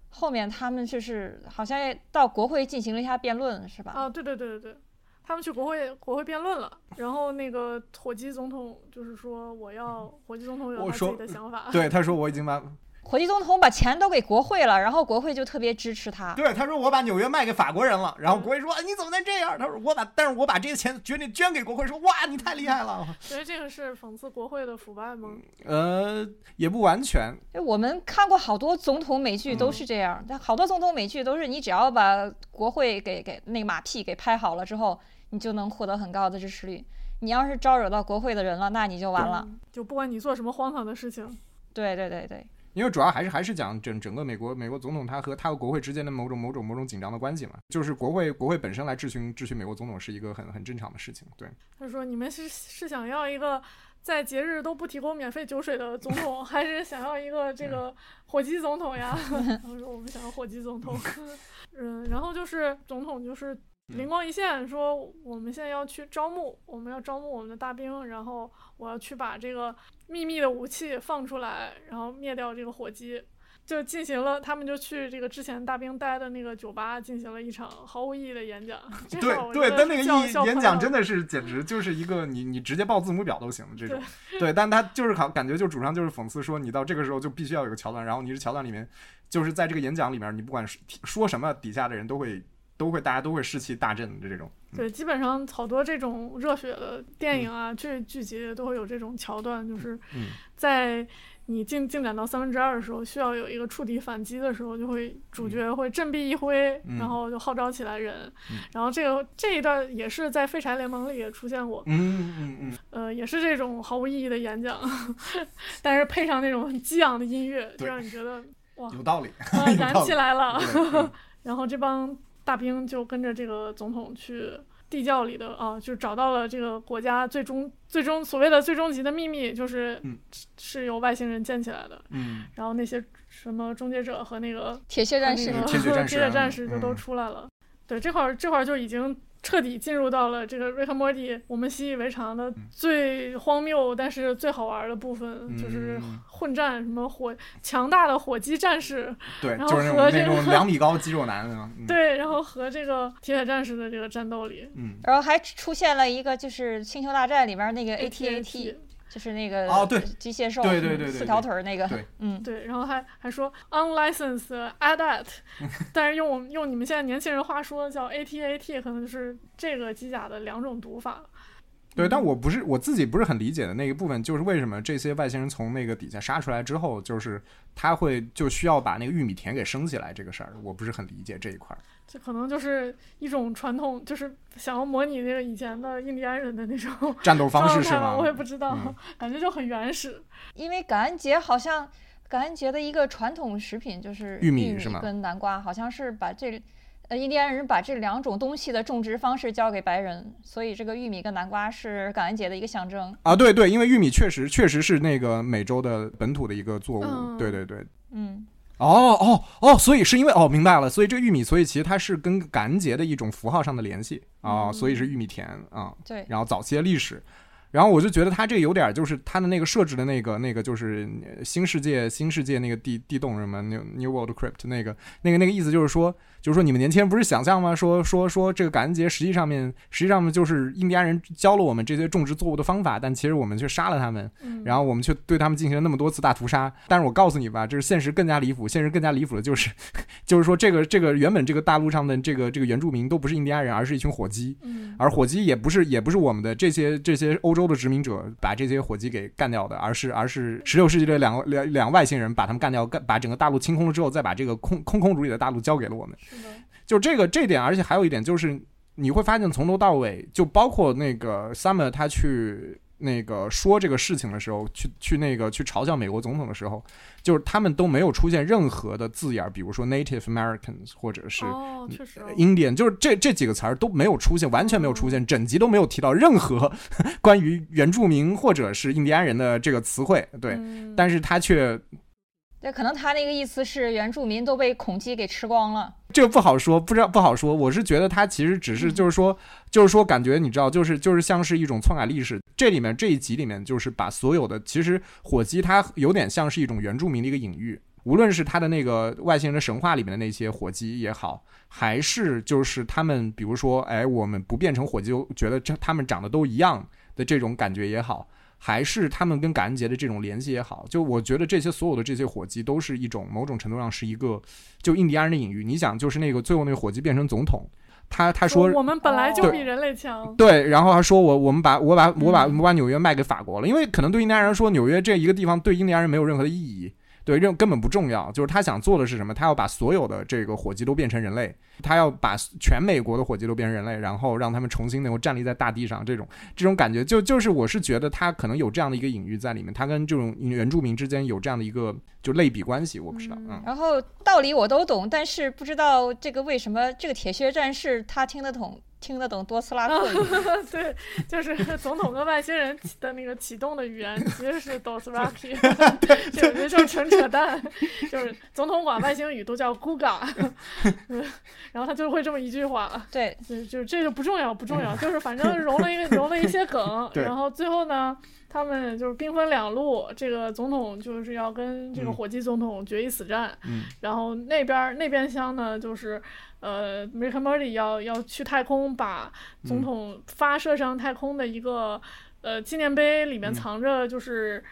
后面他们就是好像到国会进行了一下辩论，是吧？啊，对对对对对，他们去国会国会辩论了，然后那个火鸡总统就是说我要火鸡总统有他自我说己的想法，对，[LAUGHS] 他说我已经把火鸡总统把钱都给国会了，然后国会就特别支持他。对他说我把纽约卖给法国人了，然后嗯国会说、哎你怎么能这样？他说我把但是我把这些钱决定捐给国会，说哇你太厉害了。所以这个是讽刺国会的腐败吗？呃，也不完全，就我们看过好多总统美剧嗯都是这样，但好多总统美剧都是你只要把国会给给那个马屁给拍好了之后，你就能获得很高的支持率。你要是招惹到国会的人了，那你就完了。嗯就不管你做什么荒唐的事情，对对对对，因为主要还是还是讲整整个美国美国总统他和他和国会之间的某种某种某种紧张的关系嘛，就是国会国会本身来质询质询美国总统是一个很很正常的事情，对，他说：“你们是是想要一个在节日都不提供免费酒水的总统，还是想要一个这个火鸡总统呀？” [LAUGHS] 他说：“我们想要火鸡总统。[LAUGHS] ”嗯，然后就是总统就是灵光一现，说我们现在要去招募，我们要招募我们的大兵，然后我要去把这个秘密的武器放出来，然后灭掉这个火鸡。就进行了，他们就去这个之前大兵待的那个酒吧进行了一场毫无意义的演讲。对对，但那个意演笑喷了讲真的是简直就是一个你你直接报字母表都行的这种，对，但他就是好感觉就主上就是讽刺说你到这个时候就必须要有个桥段，然后你是桥段里面就是在这个演讲里面你不管是说什么，底下的人都会都会大家都会士气大振的这种，对，基本上好多这种热血的电影啊、剧剧集都会有这种桥段，就是嗯。在你进进展到三分之二的时候，需要有一个触底反击的时候，就会主角会振臂一挥，嗯。然后就号召起来人。嗯。然后这个这一段也是在《废柴联盟》里也出现过，嗯嗯嗯，呃，也是这种毫无意义的演讲，但是配上那种很激昂的音乐，就让你觉得哇，有道理，啊 [LAUGHS] 燃起来了。[LAUGHS] 然后这帮大兵就跟着这个总统去地窖里的啊，就找到了这个国家最终最终所谓的最终极的秘密，就是、嗯是由外星人建起来的。嗯，然后那些什么终结者和那个铁血战士铁血战士铁血啊战士就都嗯出来了。对，这块儿这块儿就已经彻底进入到了这个瑞克莫蒂我们习以为常的最荒谬但是最好玩的部分，就是嗯混战什么火强大的火鸡战士，对，然后就是那种那和这个种两米高肌肉男 [LAUGHS] 对，然后和这个铁血战士的这个战斗里嗯，然后还出现了一个就是《星球大战》里边那个 AT-AT，AT 就是那个哦对机械兽，对对对对四条腿儿那个对，嗯，对，然后还还说 unlicensed adat，[LAUGHS] 但是用我们用你们现在年轻人话说叫 AT-AT，可能就是这个机甲的两种读法。对，但我不是我自己不是很理解的那一部分，就是为什么这些外星人从那个底下杀出来之后，就是他会就需要把那个玉米田给升起来这个事儿，我不是很理解这一块儿。这可能就是一种传统，就是想要模拟那个以前的印第安人的那种 [LAUGHS] 战斗方式是吗？我也不知道，嗯感觉就很原始。因为感恩节好像感恩节的一个传统食品就是玉米米是吗跟南瓜，好像是把这呃印第安人把这两种东西的种植方式交给白人，所以这个玉米跟南瓜是感恩节的一个象征。啊，对对，因为玉米确实确实是那个美洲的本土的一个作物，嗯对对对。嗯，哦哦哦，所以是因为哦，明白了，所以这个玉米，所以其实它是跟感恩节的一种符号上的联系啊、嗯。所以是玉米田啊、对，然后早期的历史，然后我就觉得它这有点就是它的那个设置的那个那个就是呃新世界新世界那个地地洞什么 New New World Crypt 那个那个那个意思就是说就是说你们年轻人不是想象吗？说说说这个感恩节实际上面实际上面就是印第安人教了我们这些种植作物的方法，但其实我们却杀了他们，嗯，然后我们却对他们进行了那么多次大屠杀。但是我告诉你吧，这是现实更加离谱。现实更加离谱的就是，[LAUGHS] 就是说这个这个原本这个大陆上的这个这个原住民都不是印第安人，而是一群火鸡。嗯而火鸡也不是也不是我们的这些这些欧洲的殖民者把这些火鸡给干掉的，而是而是十六世纪的两个两两个外星人把他们干掉，干把整个大陆清空了之后，再把这个空空空如也的大陆交给了我们。就这个这点，而且还有一点就是，你会发现从头到尾，就包括那个 Summer 他去那个说这个事情的时候，去去那个去嘲笑美国总统的时候，就是他们都没有出现任何的字眼儿，比如说 Native Americans 或者是，Indian，就是这这几个词儿都没有出现，完全没有出现，整集都没有提到任何 [LAUGHS] 关于原住民或者是印第安人的这个词汇。对，嗯。但是他却对，可能他那个意思是原住民都被恐鸡给吃光了。这个不好说，不知道不好说。我是觉得他其实只是就是说，就是说感觉你知道，就是就是像是一种篡改历史。这里面这一集里面就是把所有的，其实火鸡它有点像是一种原住民的一个隐喻。无论是他的那个外星人的神话里面的那些火鸡也好，还是就是他们比如说，哎，我们不变成火鸡，觉得这他们长得都一样的这种感觉也好，还是他们跟感恩节的这种联系也好，就我觉得这些所有的这些火鸡都是一种某种程度上是一个就印第安人的隐喻。你想，就是那个最后那个火鸡变成总统，他他说我们本来就比人类强，对，然后他说我我们把我把我把嗯我把纽约卖给法国了，因为可能对印第安人说纽约这一个地方对印第安人没有任何的意义。对，这根本不重要。就是他想做的是什么？他要把所有的这个火鸡都变成人类，他要把全美国的火鸡都变成人类，然后让他们重新能够站立在大地上。这种这种感觉，就就是我是觉得他可能有这样的一个隐喻在里面，他跟这种原住民之间有这样的一个就类比关系。我不知道，嗯然后道理我都懂，但是不知道这个为什么这个铁血战士他听得懂听得懂多斯拉克语。[LAUGHS] 对，就是总统跟外星人的那个启动的语言 [LAUGHS] 其实是 Dothraki，这我觉得就是纯扯淡，就是总统管外星语都叫 Guga，嗯 [LAUGHS] 然后他就会这么一句话，对，就就这就不重要不重要，就是反正融了一个融了一些梗，然后最后呢。他们就是兵分两路，这个总统就是要跟这个嗯。火鸡总统决一死战，嗯。然后那边儿那边厢呢，就是呃 Morty 要要去太空，把嗯。总统发射上太空的一个、呃纪念碑，里面嗯。藏着就是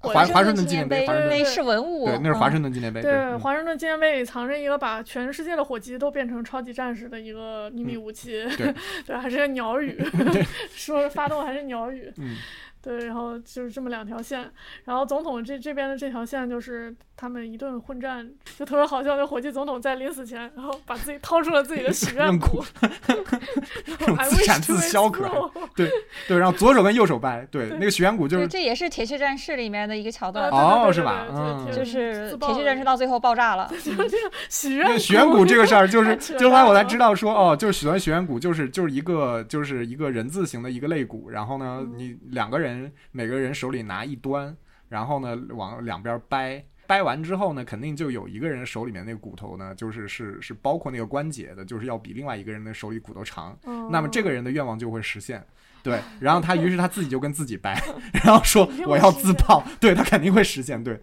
华华华盛顿纪纪念碑碑华盛顿那是文物，对，那是华嗯盛顿纪念碑。对嗯。华盛顿纪念碑里藏着一个把全世界的火鸡都变成超级战士的一个秘密武器，对。[LAUGHS] 对，还是个鸟语，[LAUGHS] 说发动还是鸟语，嗯对，然后就是这么两条线，然后总统这这边的这条线就是他们一顿混战，就特别好笑。那火箭总统在临死前，然后把自己掏出了自己的许愿用谷，用还自产自销可爱对 [LAUGHS] 对，然后左手跟右手掰，对，那个许愿谷就，是这也是《铁血战士》里面的一个桥啊段，哦是吧嗯就是《铁血战士》到最后爆炸了。[LAUGHS] 就是这个许愿那个许愿谷这个事儿，就是 [LAUGHS] 就后来我才知道说，哦，就是许愿许愿谷就是就是一个就是一个人字形的一个肋骨，然后呢，嗯你两个人每个人手里拿一端，然后呢往两边掰。掰完之后呢，肯定就有一个人手里面那个骨头呢，就是是是包括那个关节的，就是要比另外一个人的手里骨头长。嗯那么这个人的愿望就会实现。对，然后他于是他自己就跟自己掰，[LAUGHS] 然后说我要自爆，对他肯定会实现。对，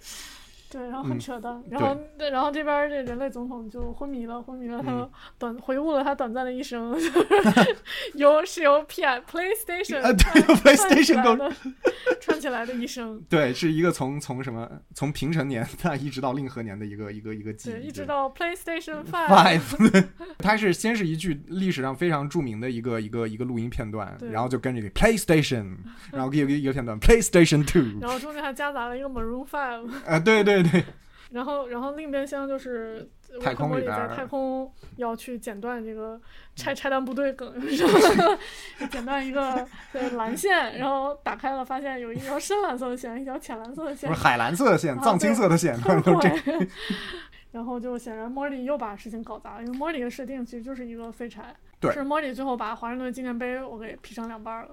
对，然后很嗯扯淡，然后对然后这边这人类总统就昏迷了，昏迷了，他嗯。短回顾了他短暂的一生，[LAUGHS] 就是由是由 P I PlayStation 啊对串，PlayStation 够串起来的串起来的一生，[LAUGHS] 对，是一个从从什么从平成年代一直到令和年的一个一个一个记对，忆，一直到 PlayStation Five，Five，[LAUGHS] 它是先是一句历史上非常著名的一个一个一个录音片段，然后就跟着 PlayStation，然后一个一个片段 PlayStation Two，然后中间还夹杂了一个 Maroon Five，啊，对对对，[LAUGHS] 然后然后另一边厢就是太空里边太空要去剪断这个拆拆弹部队梗，[LAUGHS] 剪断一个对蓝线，然后打开了发现有一条深蓝色的线，一条浅蓝色的线不是，海蓝色的线，啊藏青色的线，[LAUGHS] 后都这。然后就显然莫莉又把事情搞砸了，因为莫莉的设定其实就是一个废柴，对是莫莉最后把华盛顿纪念碑我给劈成两半儿了。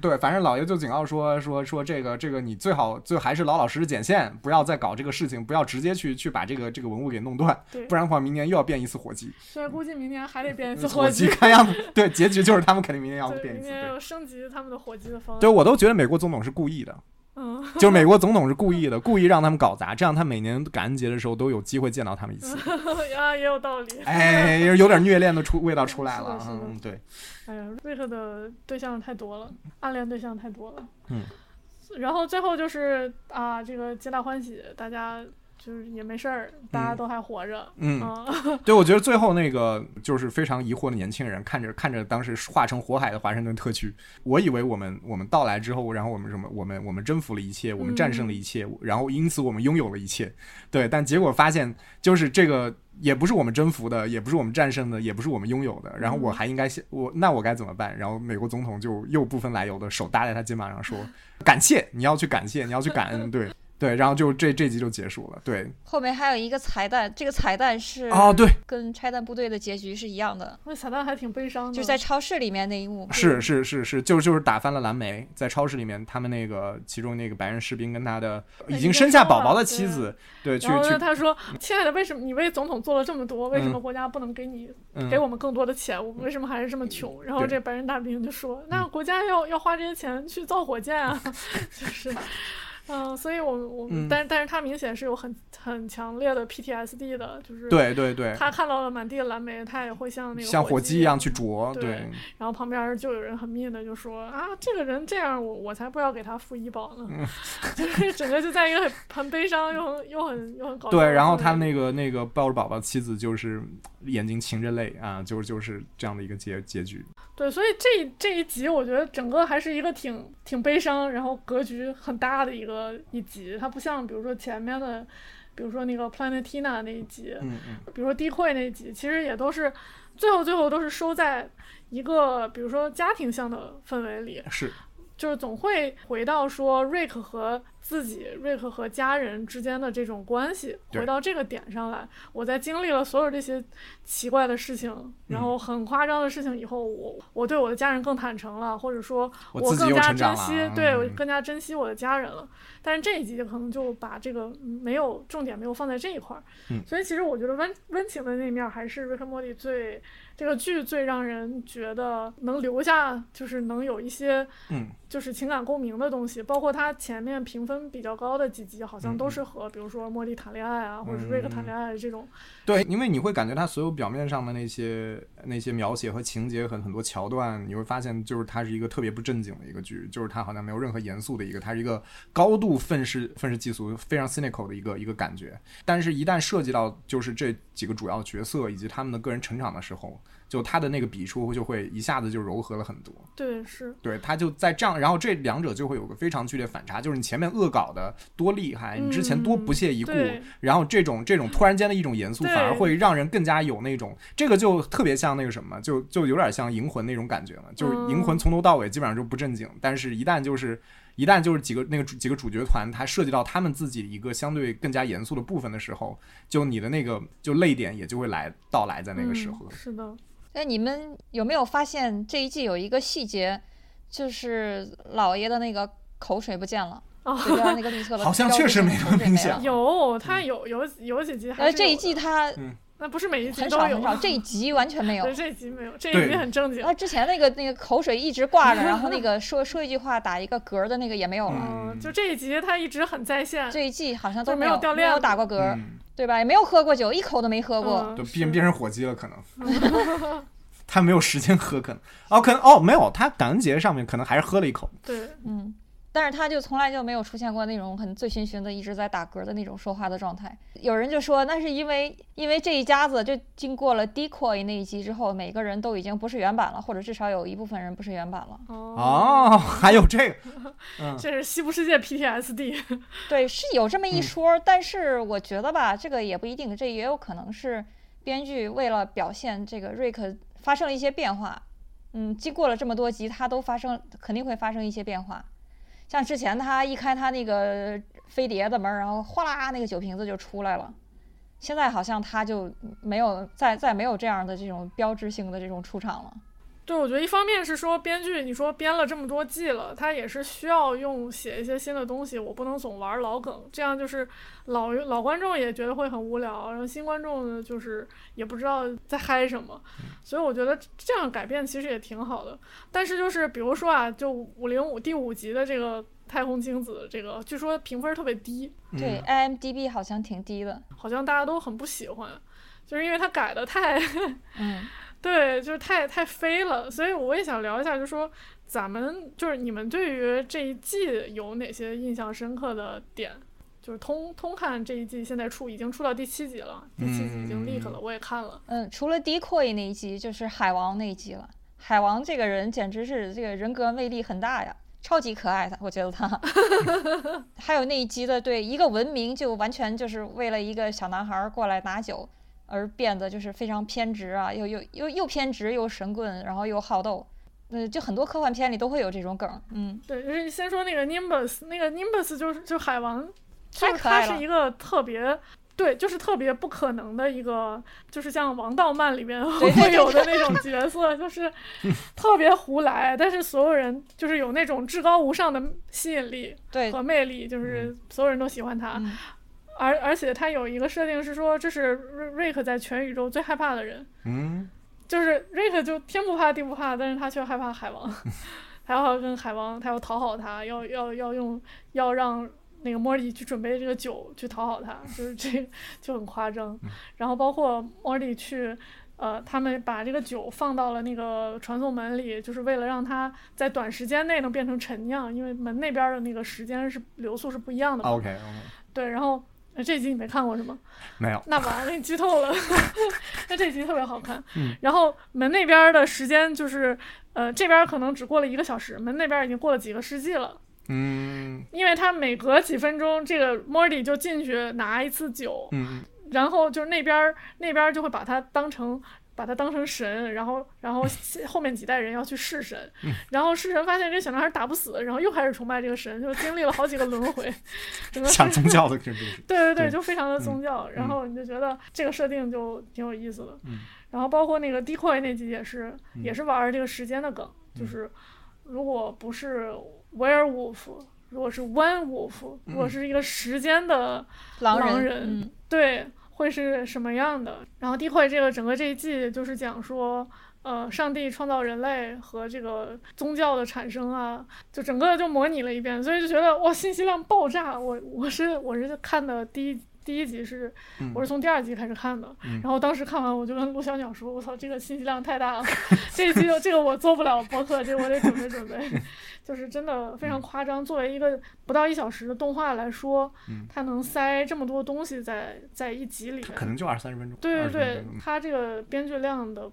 对，反正老爷就警告说说说这个这个你最好最还是老老实实剪线，不要再搞这个事情，不要直接去去把这个这个文物给弄断，不然的话明年又要变一次火鸡。所以估计明年还得变一次火鸡，看样子，对，结局就是他们肯定明年要，[LAUGHS] 变一次。明年，要升级他们的火鸡的方案。对我都觉得美国总统是故意的，嗯，就是美国总统是故意的，故意让他们搞砸，这样他每年感恩节的时候都有机会见到他们一次。[LAUGHS] 啊，也有道理。哎，有点虐恋的出味道出来了嗯，对，哎呀，瑞克的对象太多了，暗恋对象太多了。嗯。然后最后就是啊，这个皆大欢喜，大家就是也没事儿，大家都还活着。嗯，啊，[LAUGHS] 对，我觉得最后那个就是非常疑惑的年轻人，看着看着当时化成火海的华盛顿特区，我以为我们我们到来之后，然后我们什么，我们我们征服了一切，我们战胜了一切，然后因此我们拥有了一切，对，但结果发现就是这个也不是我们征服的，也不是我们战胜的，也不是我们拥有的，然后我还应该先我那我该怎么办？然后美国总统就又不分来由的手搭在他肩膀上说，感谢，你要去感谢，你要去感恩，对。对，然后就这这集就结束了。对，后面还有一个彩蛋，这个彩蛋是哦，对，跟拆弹部队的结局是一样的，那彩蛋还挺悲伤的。就是在超市里面那一幕。是是是是，就就是打翻了蓝莓，在超市里面，他们那个其中那个白人士兵跟他的已经生下宝宝的妻子，对，去然后呢，去，他说：“亲爱的，为什么你为总统做了这么多？为什么嗯国家不能给你、嗯给我们更多的钱？我们为什么还是这么穷？”然后这白人大兵就说：“那国家要要花这些钱去造火箭啊，[LAUGHS] 就是。”嗯，所以我我，嗯。但是但是他明显是有很很强烈的 PTSD 的，就是对对对，他看到了满地的蓝莓，他也会像那个像火鸡鸡一样去啄，对对，然后旁边就有人很 mean 的就说啊，这个人这样，我我才不要给他付医保呢，嗯。[LAUGHS] 就是整个就在一个很很悲伤又很又很又很搞笑对，然后他那个那个抱着宝宝的妻子就是眼睛噙着泪啊，就就是这样的一个结结局。对，所以这一这一集我觉得整个还是一个挺挺悲伤，然后格局很大的一个一集，它不像比如说前面的，比如说那个 Planetina 那一集，嗯嗯，比如说低会那一集，其实也都是最后最后都是收在一个比如说家庭向的氛围里，是，就是总会回到说 Rick 和自己、瑞克和家人之间的这种关系，回到这个点上来。我在经历了所有这些奇怪的事情，然后很夸张的事情以后，我我对我的家人更坦诚了，或者说我更加珍惜，了对我嗯。更加珍惜我的家人了。但是这一集可能就把这个嗯没有重点没有放在这一块儿，嗯。所以其实我觉得温温情的那面还是瑞克莫蒂最这个剧最让人觉得能留下，就是能有一些嗯，就是情感共鸣的东西，包括它前面评分比较高的几集，好像嗯都是和比如说茉莉谈恋爱啊，或者是瑞克谈恋爱这种，对，因为你会感觉他所有表面上的那些那些描写和情节和很多桥段，你会发现就是它是一个特别不正经的一个剧，就是它好像没有任何严肃的一个，它是一个高度愤世愤世嫉俗、非常 cynical 的一个一个感觉。但是，一旦涉及到就是这几个主要角色以及他们的个人成长的时候，就他的那个笔触就会一下子就柔和了很多。对，是，对，他就在这样，然后这两者就会有个非常剧烈反差，就是你前面恶搞的多厉害，你之前多不屑一顾，对然后这种这种突然间的一种严肃，反而会让人更加有那种，这个就特别像那个什么，就就有点像银魂那种感觉了，就是银魂嗯从头到尾基本上就不正经，但是一旦就是。一旦就是几个那个主几个主角团，它涉及到他们自己一个相对更加严肃的部分的时候，就你的那个就泪点也就会来到来在那个时候。嗯、是的，哎，你们有没有发现这一季有一个细节，就是老爷的那个口水不见了，[LAUGHS] 啊嘴边那个绿色的好像确实没有明显没了。有他有有有几集还呃，这一季他那不是每一集很都有少很少，这一集完全没有 [LAUGHS] 对。这一集没有，这一集很正经。他之前那个那个口水一直挂着，然后那个说说一句话打一个嗝儿的那个也没有了。嗯，就这一集他一直很在线，这一季好像都没有有没有掉链子打过嗝对吧？也没有喝过酒，一口都没喝过。嗯就变变成火鸡了，可能。[LAUGHS] 他没有时间喝，可能哦，可能哦，没有，他感恩节上面可能还是喝了一口。对，嗯，但是他就从来就没有出现过那种很醉醺醺的一直在打嗝的那种说话的状态。有人就说那是因为因为这一家子就经过了 decoy 那一集之后，每个人都已经不是原版了，或者至少有一部分人不是原版了。哦，哦，还有这个，[LAUGHS] 嗯，这是西部世界 PTSD。[LAUGHS] 对，是有这么一嗯说，但是我觉得吧，这个也不一定，这也有可能是编剧为了表现这个瑞克发生了一些变化。嗯，经过了这么多集，他都发生肯定会发生一些变化。像之前他一开他那个飞碟的门，然后哗啦那个酒瓶子就出来了。现在好像他就没有再再没有这样的这种标志性的这种出场了。对，我觉得一方面是说编剧，你说编了这么多季了，他也是需要用写一些新的东西，我不能总玩老梗，这样就是老老观众也觉得会很无聊，然后新观众呢就是也不知道在嗨什么，所以我觉得这样改变其实也挺好的。但是就是比如说啊，就五零五第五集的这个太空精子，这个据说评分特别低，对嗯，IMDB 好像挺低的。好像大家都很不喜欢，就是因为它改的太。嗯，对，就是太太飞了，所以我也想聊一下，就说咱们就是你们对于这一季有哪些印象深刻的点？就是通通看这一季现在出已经出到第七集了，第七集已经 leak 了，我也看了。嗯，除了 decoy 那一集，就是海王那一集了。海王这个人简直是这个人格魅力很大呀，超级可爱的，我觉得他。[LAUGHS] 还有那一集的，对一个文明就完全就是为了一个小男孩儿过来拿酒而变得就是非常偏执啊，又又又又偏执又神棍，然后又好斗。嗯，就很多科幻片里都会有这种梗，嗯，对，就是先说那个 Nimbus，那个 Nimbus 就是就海王，就是太可爱了他是一个特别。对，就是特别不可能的一个，就是像王道漫里面会有的那种角色，就是特别胡来，但是所有人就是有那种至高无上的吸引力，和魅力，就是所有人都喜欢他。嗯，而而且他有一个设定是说，这是瑞瑞克在全宇宙最害怕的人，嗯，就是瑞克就天不怕地不怕，但是他却害怕海王，[LAUGHS] 他要跟海王，他要讨好他，要要要用要让那个莫莉去准备这个酒去讨好他，就是这个就很夸张。然后包括莫莉去。呃，他们把这个酒放到了那个传送门里，就是为了让它在短时间内能变成陈酿，因为门那边的那个时间是流速是不一样的嘛。OK OK，对，然后呃这集你没看过是吗？没有，那完了，给你剧透了。[LAUGHS] 那这集特别好看。嗯然后门那边的时间就是，呃，这边可能只过了一个小时，门那边已经过了几个世纪了。嗯因为他每隔几分钟，这个莫莉就进去拿一次酒，嗯然后就是那边那边就会把它当成把他当成神，然后然后后面几代人要去弑神，嗯。[LAUGHS] 然后弑神发现这小男孩打不死，然后又开始崇拜这个神，就经历了好几个轮回，[LAUGHS] 整个像宗教的 [LAUGHS] 这种，对对对，就非常的宗教，然后你就觉得这个设定就挺有意思的。然后包括那个 decoy 那集也是，也是玩这个时间的梗，就是如果不是 werewolf，如果是 one wolf，如果是一个时间的狼狼人，人嗯，对，会是什么样的？然后地会这个整个这一季就是讲说。呃，上帝创造人类和这个宗教的产生啊，就整个就模拟了一遍，所以就觉得哇，信息量爆炸。我我是我是看的第一第一集是，我是从第二集开始看的，嗯。然后当时看完我就跟陆小鸟说，我操，这个信息量太大了，这一集就这个我做不了播客，这个我得准备准备 [LAUGHS] [LAUGHS] 就是真的非常夸张。作为一个不到一小时的动画来说，嗯。它能塞这么多东西在在一集里面，可能就二三十分钟对对对，它这个编剧量的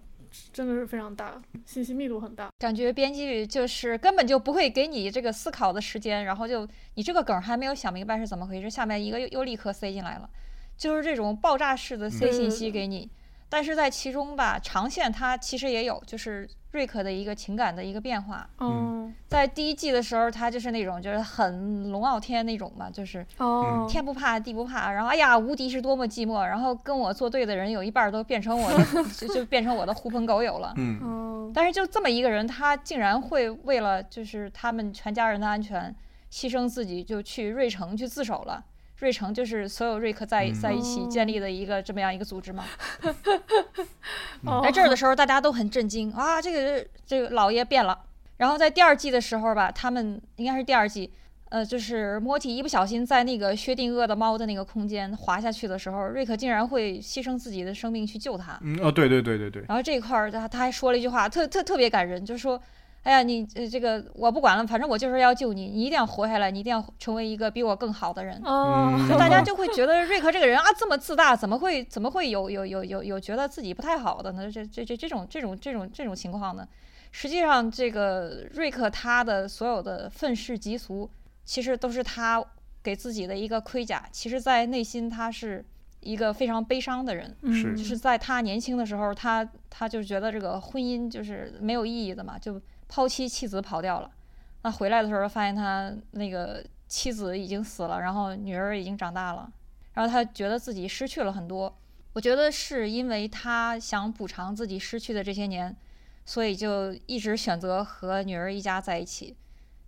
真的是非常大，信息密度很大。感觉编剧就是根本就不会给你这个思考的时间，然后就你这个梗还没有想明白是怎么回事，下面一个又又立刻塞进来了，就是这种爆炸式的塞信息给你。但是在其中吧，长线它其实也有，就是瑞克的一个情感的一个变化。嗯，在第一季的时候，他就是那种就是很龙傲天那种嘛，就是哦，天不怕地不怕，然后哎呀，无敌是多么寂寞，然后跟我作对的人有一半儿都变成我的，[LAUGHS] 就就变成我的狐朋狗友了。嗯嗯，但是就这么一个人，他竟然会为了就是他们全家人的安全，牺牲自己，就去瑞城去自首了。瑞城就是所有瑞克在嗯在一起建立的一个这么样一个组织嘛。[LAUGHS] 哦来这儿的时候，大家都很震惊啊，这个这个老爷变了。然后在第二季的时候吧，他们应该是第二季，呃，就是莫蒂一不小心在那个薛定谔的猫的那个空间滑下去的时候，瑞克竟然会牺牲自己的生命去救他。嗯哦，对对对对对，然后这一块儿他他还说了一句话，特特特别感人，就是说，哎呀，你呃这个我不管了，反正我就是要救你，你一定要活下来，你一定要成为一个比我更好的人。哦，嗯就大家就会觉得瑞克这个人啊这么自大，怎么会怎么会有有有有有觉得自己不太好的呢？这这这这种这种这种这种情况呢？实际上，这个瑞克他的所有的愤世嫉俗，其实都是他给自己的一个盔甲。其实，在内心他是一个非常悲伤的人。是嗯就是在他年轻的时候，他他就觉得这个婚姻就是没有意义的嘛，就抛妻弃子跑掉了。那回来的时候，发现他那个妻子已经死了，然后女儿已经长大了，然后他觉得自己失去了很多。我觉得是因为他想补偿自己失去的这些年，所以就一直选择和女儿一家在一起。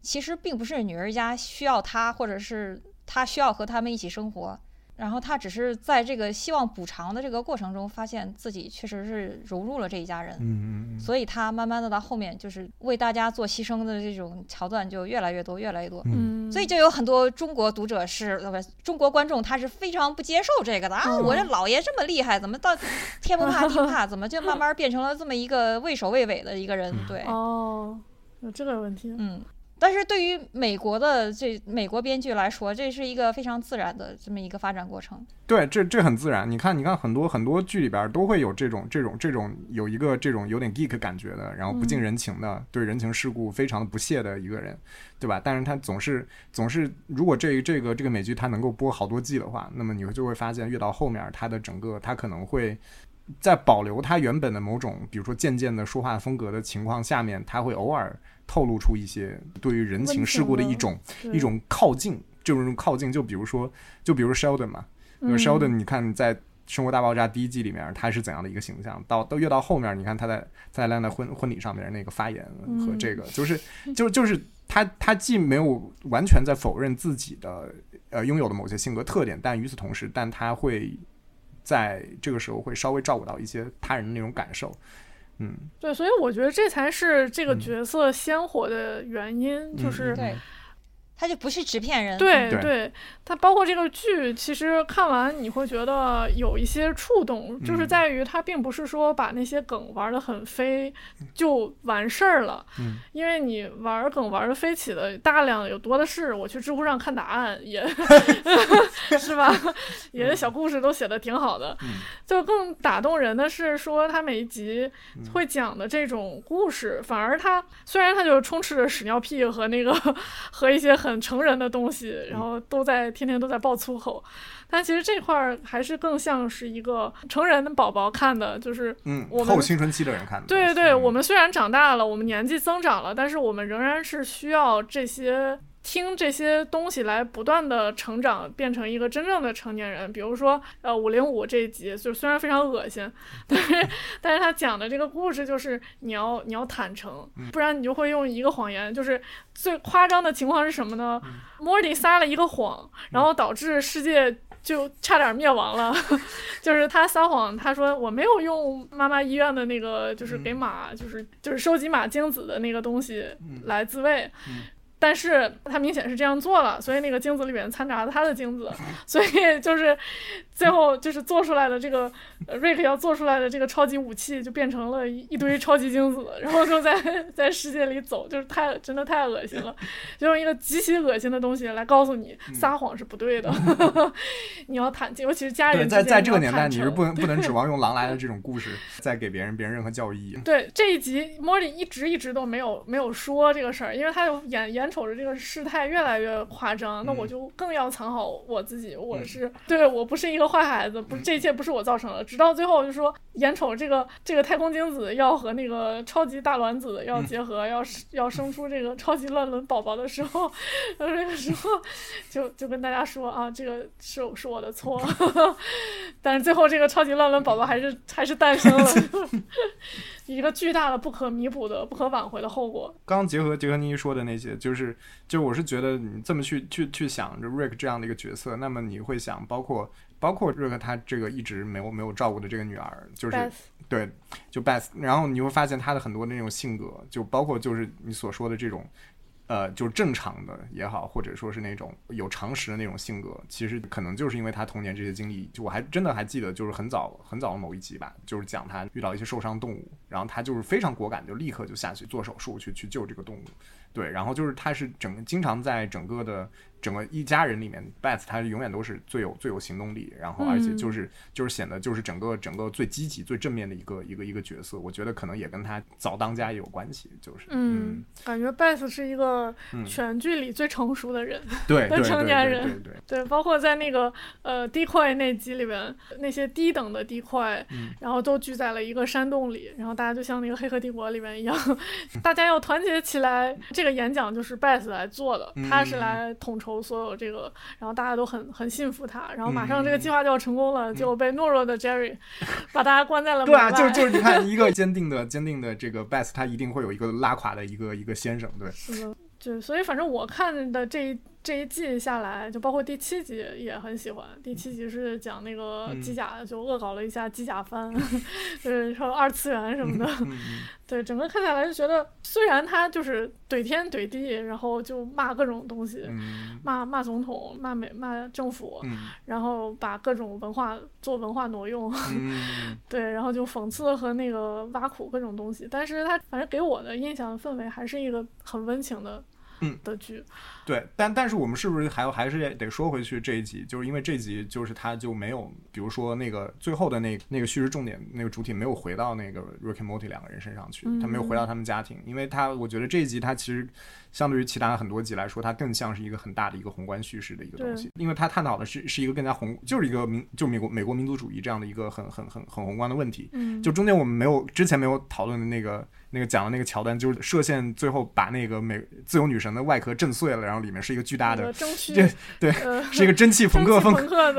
其实并不是女儿一家需要他，或者是他需要和他们一起生活，然后他只是在这个希望补偿的这个过程中，发现自己确实是融入了这一家人，嗯嗯嗯所以他慢慢的到后面就是为大家做牺牲的这种桥段就越来越多，越来越多。嗯，所以就有很多中国读者是呃不中国观众，他是非常不接受这个的啊！嗯我这老爷这么厉害，怎么到天不怕地不怕，[LAUGHS] 怎么就慢慢变成了这么一个畏首畏尾的一个人？对，哦，有这个问题。嗯。但是对于美国的这美国编剧来说，这是一个非常自然的这么一个发展过程。对，这这很自然。你看，你看很多很多剧里边都会有这种这种这种有一个这种有点 geek 感觉的，然后不近人情的，对人情世故非常的不屑的一个人，对吧？但是他总是总是，如果这这个这个美剧它能够播好多季的话，那么你就会发现，越到后面，它的整个它可能会。在保留他原本的某种，比如说渐渐的说话风格的情况下面，他会偶尔透露出一些对于人情世故的一种一种靠近，这种靠近。就比如说，就比如 Sheldon 嘛，那 Sheldon，你看在《生活大爆炸》第一季里面，他是怎样的一个形象？到到越到后面，你看他在在兰的婚婚礼上面那个发言和这个，就是就就是他他既没有完全在否认自己的呃拥有的某些性格特点，但与此同时，但他会在这个时候会稍微照顾到一些他人的那种感受。嗯，对，所以我觉得这才是这个嗯。角色鲜活的原因，就嗯是他就不是纸片人。对对。对，它包括这个剧，其实看完你会觉得有一些触动，就是嗯。在于他并不是说把那些梗玩的很飞就完事儿了，嗯。因为你玩梗玩的飞起的大量有多的是，我去知乎上看答案也 [LAUGHS] 是吧，也是小故事都写的挺好的，嗯。就更打动人的是说他每一集嗯。会讲的这种故事，反而他虽然他就充斥着屎尿屁和那个 [LAUGHS] 和一些很成人的东西，然后都在天天都在爆粗口，但其实这块儿还是更像是一个成人的宝宝看的，就是嗯，我们后青春期的人看的。对对对，嗯我们虽然长大了，我们年纪增长了，但是我们仍然是需要这些听这些东西来不断的成长，变成一个真正的成年人。比如说，呃，五零五这一集，就虽然非常恶心，但是但是他讲的这个故事就是你要你要坦诚，不然你就会用一个谎言。就是最夸张的情况是什么呢？莫迪撒了一个谎，然后导致世界。就差点灭亡了，[LAUGHS] 就是他撒谎，他说我没有用妈妈医院的那个，就是给马，就是就是收集马精子的那个东西来自慰。但是他明显是这样做了，所以那个精子里面掺杂了他的精子，所以就是最后就是做出来的这个呃瑞克要做出来的这个超级武器就变成了一一堆超级精子，然后就在 [LAUGHS] 在世界里走，就是太真的太恶心了，就用一个极其恶心的东西来告诉你撒谎是不对的，[LAUGHS] 你要坦诚，尤其是家对，人在在这个年代你是不能不能指望用狼来的这种故事再给别人别人任何教育意义。对这一集，莫莉一直一直都没有没有说这个事儿，因为他就眼眼瞅着这个事态越来越夸张，那我嗯。就更要藏好我自己，我是对我不是一个坏孩子，不，这一切不是我造成的。直到最后就说，眼瞅这个这个太空精子要和那个超级大卵子要结合，要是要生出这个超级乱伦宝宝的时候，[LAUGHS] 呃这个时候就就跟大家说啊，这个是是我的错，[LAUGHS] 但是最后这个超级乱伦宝宝还是还是诞生了。[LAUGHS] 一个巨大的、不可弥补的、不可挽回的后果。刚刚结合结合你说的那些，就是就是我是觉得你这么去去去想，着 Rick 这样的一个角色，那么你会想，包括包括 Rick 他这个一直没有没有照顾的这个女儿，就是 Beth 对，就 Beth，然后你会发现他的很多那种性格，就包括就是你所说的这种。呃，就是正常的也好，或者说是那种有常识的那种性格，其实可能就是因为他童年这些经历。就我还真的还记得，就是很早很早的某一集吧，就是讲他遇到一些受伤动物，然后他就是非常果敢，就立刻就下去做手术去去救这个动物。对，然后就是他是整经常在整个的整个一家人里面，Beth 他永远都是最有最有行动力，然后而且就是、就是显得就是整个整个最积极最正面的一个一个一个角色。我觉得可能也跟他早当家也有关系，就是嗯，感觉 Beth 是一个嗯全剧里最成熟的人。的 [LAUGHS] 成年人对包括在那个呃 decoy 那集里边，那些低等的 decoy，、然后都聚在了一个山洞里，然后大家就像那个《黑客帝国》里面一样，[LAUGHS] 大家要团结起来。这个演讲就是 Beth 来做的，他是来统筹所有这个，然后大家都很很信服他，然后马上这个计划就要成功了，结果被懦弱的 Jerry [LAUGHS] 把大家关在了门对啊，外。就就是你看 [LAUGHS] 一个坚定的坚定的这个 Beth，他一定会有一个拉垮的一个一个先生，对，是的，对所以反正我看的这一这一季下来，就包括第七集也很喜欢。第七集是讲那个嗯机甲，就恶搞了一下机甲番，[LAUGHS] 就是说二次元什么的。[LAUGHS] 对，整个看下来就觉得，虽然他就是怼天怼地，然后就骂各种东西，嗯骂骂总统，骂美骂政府，嗯然后把各种文化做文化挪用，嗯 [LAUGHS] 对，然后就讽刺和那个挖苦各种东西。但是他反正给我的印象氛围还是一个很温情的。嗯的剧，对，但但是我们是不是还还是得说回去这一集，就是因为这一集就是他就没有，比如说那个最后的那那个叙事重点那个主体没有回到那个 Rick and Morty 两个人身上去，他没有回到他们家庭，因为他我觉得这一集他其实相对于其他很多集来说，它更像是一个很大的一个宏观叙事的一个东西，因为它探讨的是是一个更加宏，就是一个民就美国美国民族主义这样的一个很很很很宏观的问题，嗯，就中间我们没有之前没有讨论的那个那个讲的那个桥段，就是射线最后把那个美自由女神的外壳震碎了，然后里面是一个巨大的 [LAUGHS] 对呃是一个蒸汽朋克风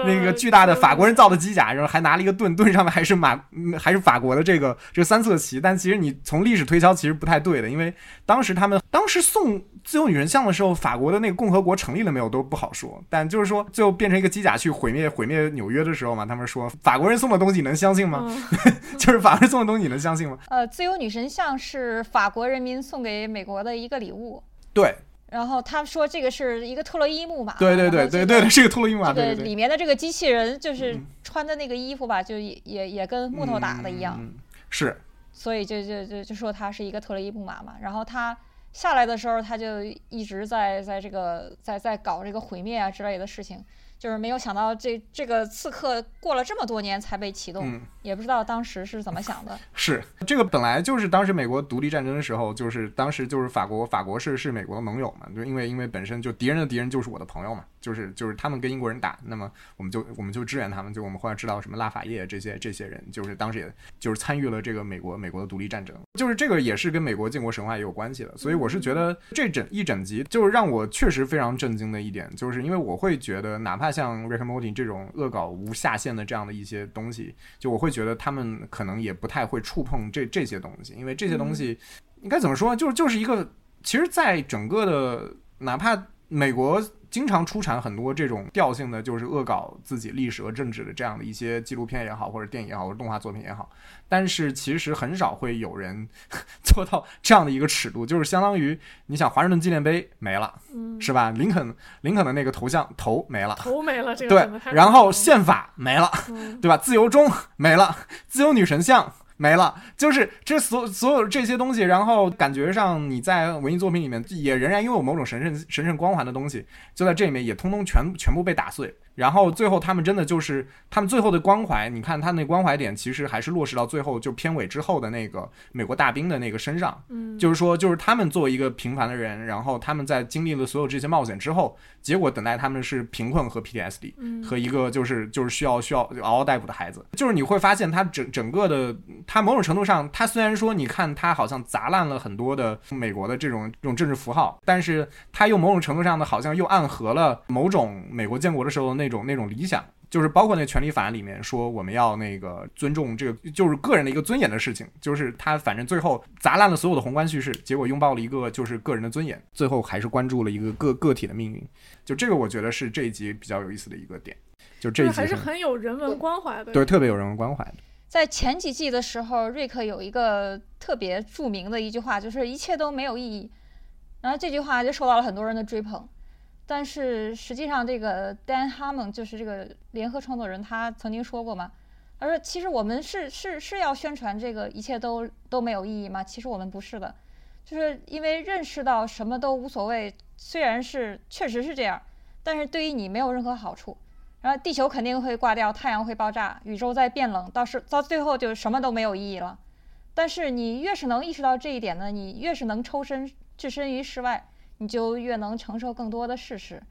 那个巨大的法国人造的机甲，然后还拿了一个盾，盾上面还是马嗯还是法国的这个这个三色旗，但其实你从历史推敲其实不太对的，因为当时他们当时送自由女神像的时候，法国的那个共和国成立了没有都不好说，但就是说最后变成一个机甲去毁灭毁灭纽约的时候嘛，他们说法国人送的东西能相信吗？嗯 [LAUGHS] 就是法国人送的东西你能相信吗？呃，自由女神像是法国人民送给美国的一个礼物。对然后他说这个是一个特洛伊木马，对对对对对对，是个特洛伊木马，这个。里面的这个机器人就是嗯穿的那个衣服吧，就也也也跟木头打的一样，嗯，是所以就就就就说它是一个特洛伊木马嘛。然后他下来的时候，他就一直在在这个在在搞这个毁灭啊之类的事情，就是没有想到这这个刺客过了这么多年才被启动，嗯也不知道当时是怎么想的。[LAUGHS] 是，这个本来就是当时美国独立战争的时候，就是当时就是法国，法国是是美国的盟友嘛，就因为因为本身就敌人的敌人就是我的朋友嘛，就是就是他们跟英国人打，那么我们就我们就支援他们，就我们后来知道什么拉法叶这些这些人，就是当时也就是参与了这个美国美国的独立战争，就是这个也是跟美国建国神话也有关系的，所以我是觉得这整一整集就是让我确实非常震惊的一点，就是因为我会觉得哪怕像 Rick and Morty 这种恶搞无下限的这样的一些东西，就我会觉得他们可能也不太会触碰这这些东西，因为这些东西应该怎么说，就是就是一个，其实，在整个的哪怕美国经常出产很多这种调性的，就是恶搞自己历史和政治的这样的一些纪录片也好，或者电影也好，或者动画作品也好。但是其实很少会有人 [LAUGHS] 做到这样的一个尺度，就是相当于你想华盛顿纪念碑没了，嗯，是吧？林肯林肯的那个头像头没了，头没了，这个对然后宪法没了，嗯对吧？自由钟没了，自由女神像没了，就是这所所有这些东西，然后感觉上你在文艺作品里面也仍然拥有某种神圣神圣光环的东西，就在这里面也通通全全部被打碎。然后最后他们真的就是他们最后的关怀，你看他那关怀点其实还是落实到最后就片尾之后的那个美国大兵的那个身上，嗯，就是说，就是他们作为一个平凡的人，然后他们在经历了所有这些冒险之后，结果等待他们是贫困和 PTSD，嗯和一个就是就是需要需要嗷嗷待哺的孩子。就是你会发现，他整整个的，他某种程度上，他虽然说你看他好像砸烂了很多的美国的这种这种政治符号，但是他又某种程度上的，好像又暗合了某种美国建国的时候的那种那种理想。就是包括那个权利法案里面说我们要那个尊重这个，就是个人的一个尊严的事情。就是他反正最后砸烂了所有的宏观叙事，结果拥抱了一个就是个人的尊严，最后还是关注了一个个个体的命运。就这个，我觉得是这一集比较有意思的一个点。就这一集就是还是很有人文关怀的。对特别有人文关怀的。在前几季的时候，瑞克有一个特别著名的一句话，就是一切都没有意义。然后这句话就受到了很多人的追捧。但是实际上，这个 Dan Harmon 就是这个联合创作人，他曾经说过嘛，他说其实我们是是是要宣传这个一切都都没有意义吗？其实我们不是的，就是因为认识到什么都无所谓，虽然是确实是这样，但是对于你没有任何好处。然后地球肯定会挂掉，太阳会爆炸，宇宙在变冷，到时到最后就什么都没有意义了。但是你越是能意识到这一点呢，你越是能抽身置身于世外，你就越能承受更多的事实。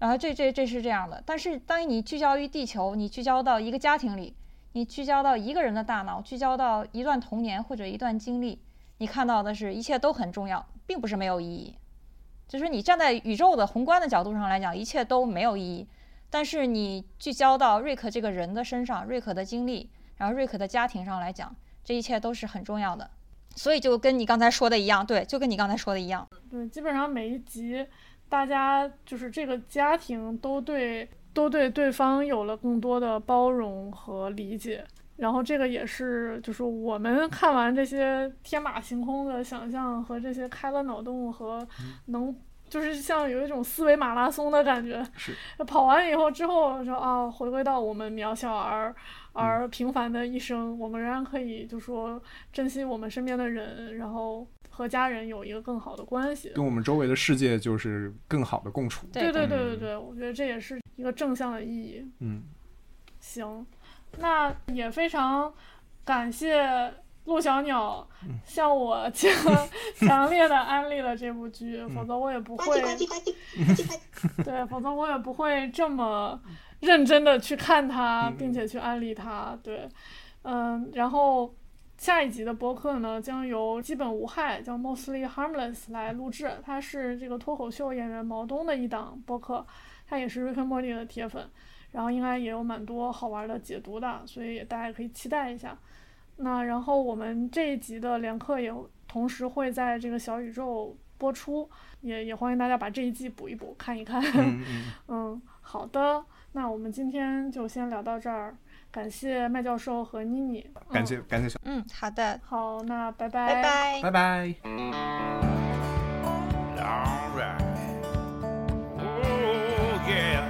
然后这这这是这样的，但是当你聚焦于地球，你聚焦到一个家庭里，你聚焦到一个人的大脑，聚焦到一段童年或者一段经历，你看到的是一切都很重要，并不是没有意义。就是你站在宇宙的宏观的角度上来讲，一切都没有意义。但是你聚焦到瑞克这个人的身上，瑞克的经历，然后瑞克的家庭上来讲，这一切都是很重要的。所以就跟你刚才说的一样，对，就跟你刚才说的一样。对，基本上每一集，大家就是这个家庭都对都对对方有了更多的包容和理解。然后这个也是，就是我们看完这些天马行空的想象和这些开了脑洞和能，就是像有一种思维马拉松的感觉。是跑完以后之后说啊，回归到我们渺小而而平凡的一生，我们仍然可以就说珍惜我们身边的人，然后和家人有一个更好的关系。跟我们周围的世界就是更好的共处。对对对对嗯对，我觉得这也是一个正向的意义。嗯，行，那也非常感谢陆小鸟嗯向我强强烈的安利了这部剧，嗯 [LAUGHS] 否则我也不会，[LAUGHS] 对，否则我也不会这么认真的去看它，嗯并且去安利它。对，嗯，然后。下一集的播客呢，将由基本无害叫 Mostly Harmless 来录制，它是这个脱口秀演员毛东的一档播客，他也是 Rick and Morty 的铁粉，然后应该也有蛮多好玩的解读的，所以大家可以期待一下。那然后我们这一集的连课也同时会在这个小宇宙播出，也也欢迎大家把这一季补一补，看一看。嗯嗯，[LAUGHS] 嗯，好的，那我们今天就先聊到这儿，感谢麦教授和妮妮，感嗯谢感谢小，嗯，好的，好，那拜拜拜。拜拜。Alright. Oh, yeah.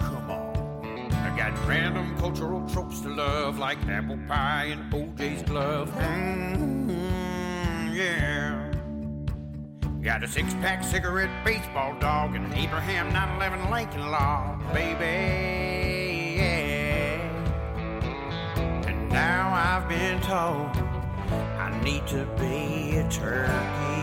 Come on. I got random cultural tropes to love, like apple pie and OJ's glove. Mm, yeah. Got a six pack cigarette baseball dog and an Abraham 911 Lincoln Law, baby. And now I've been told I need to be a turkey.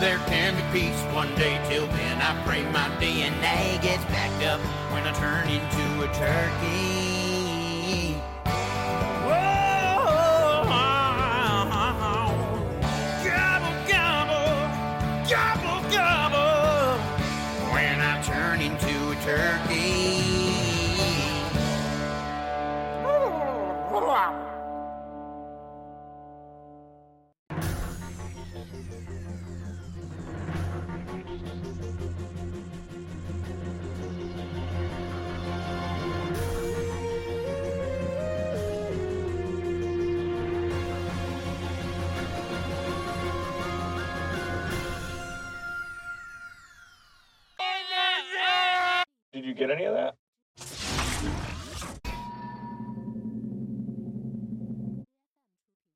There can be peace one day. Till then, I pray my DNA gets backed up when I turn into a turkey.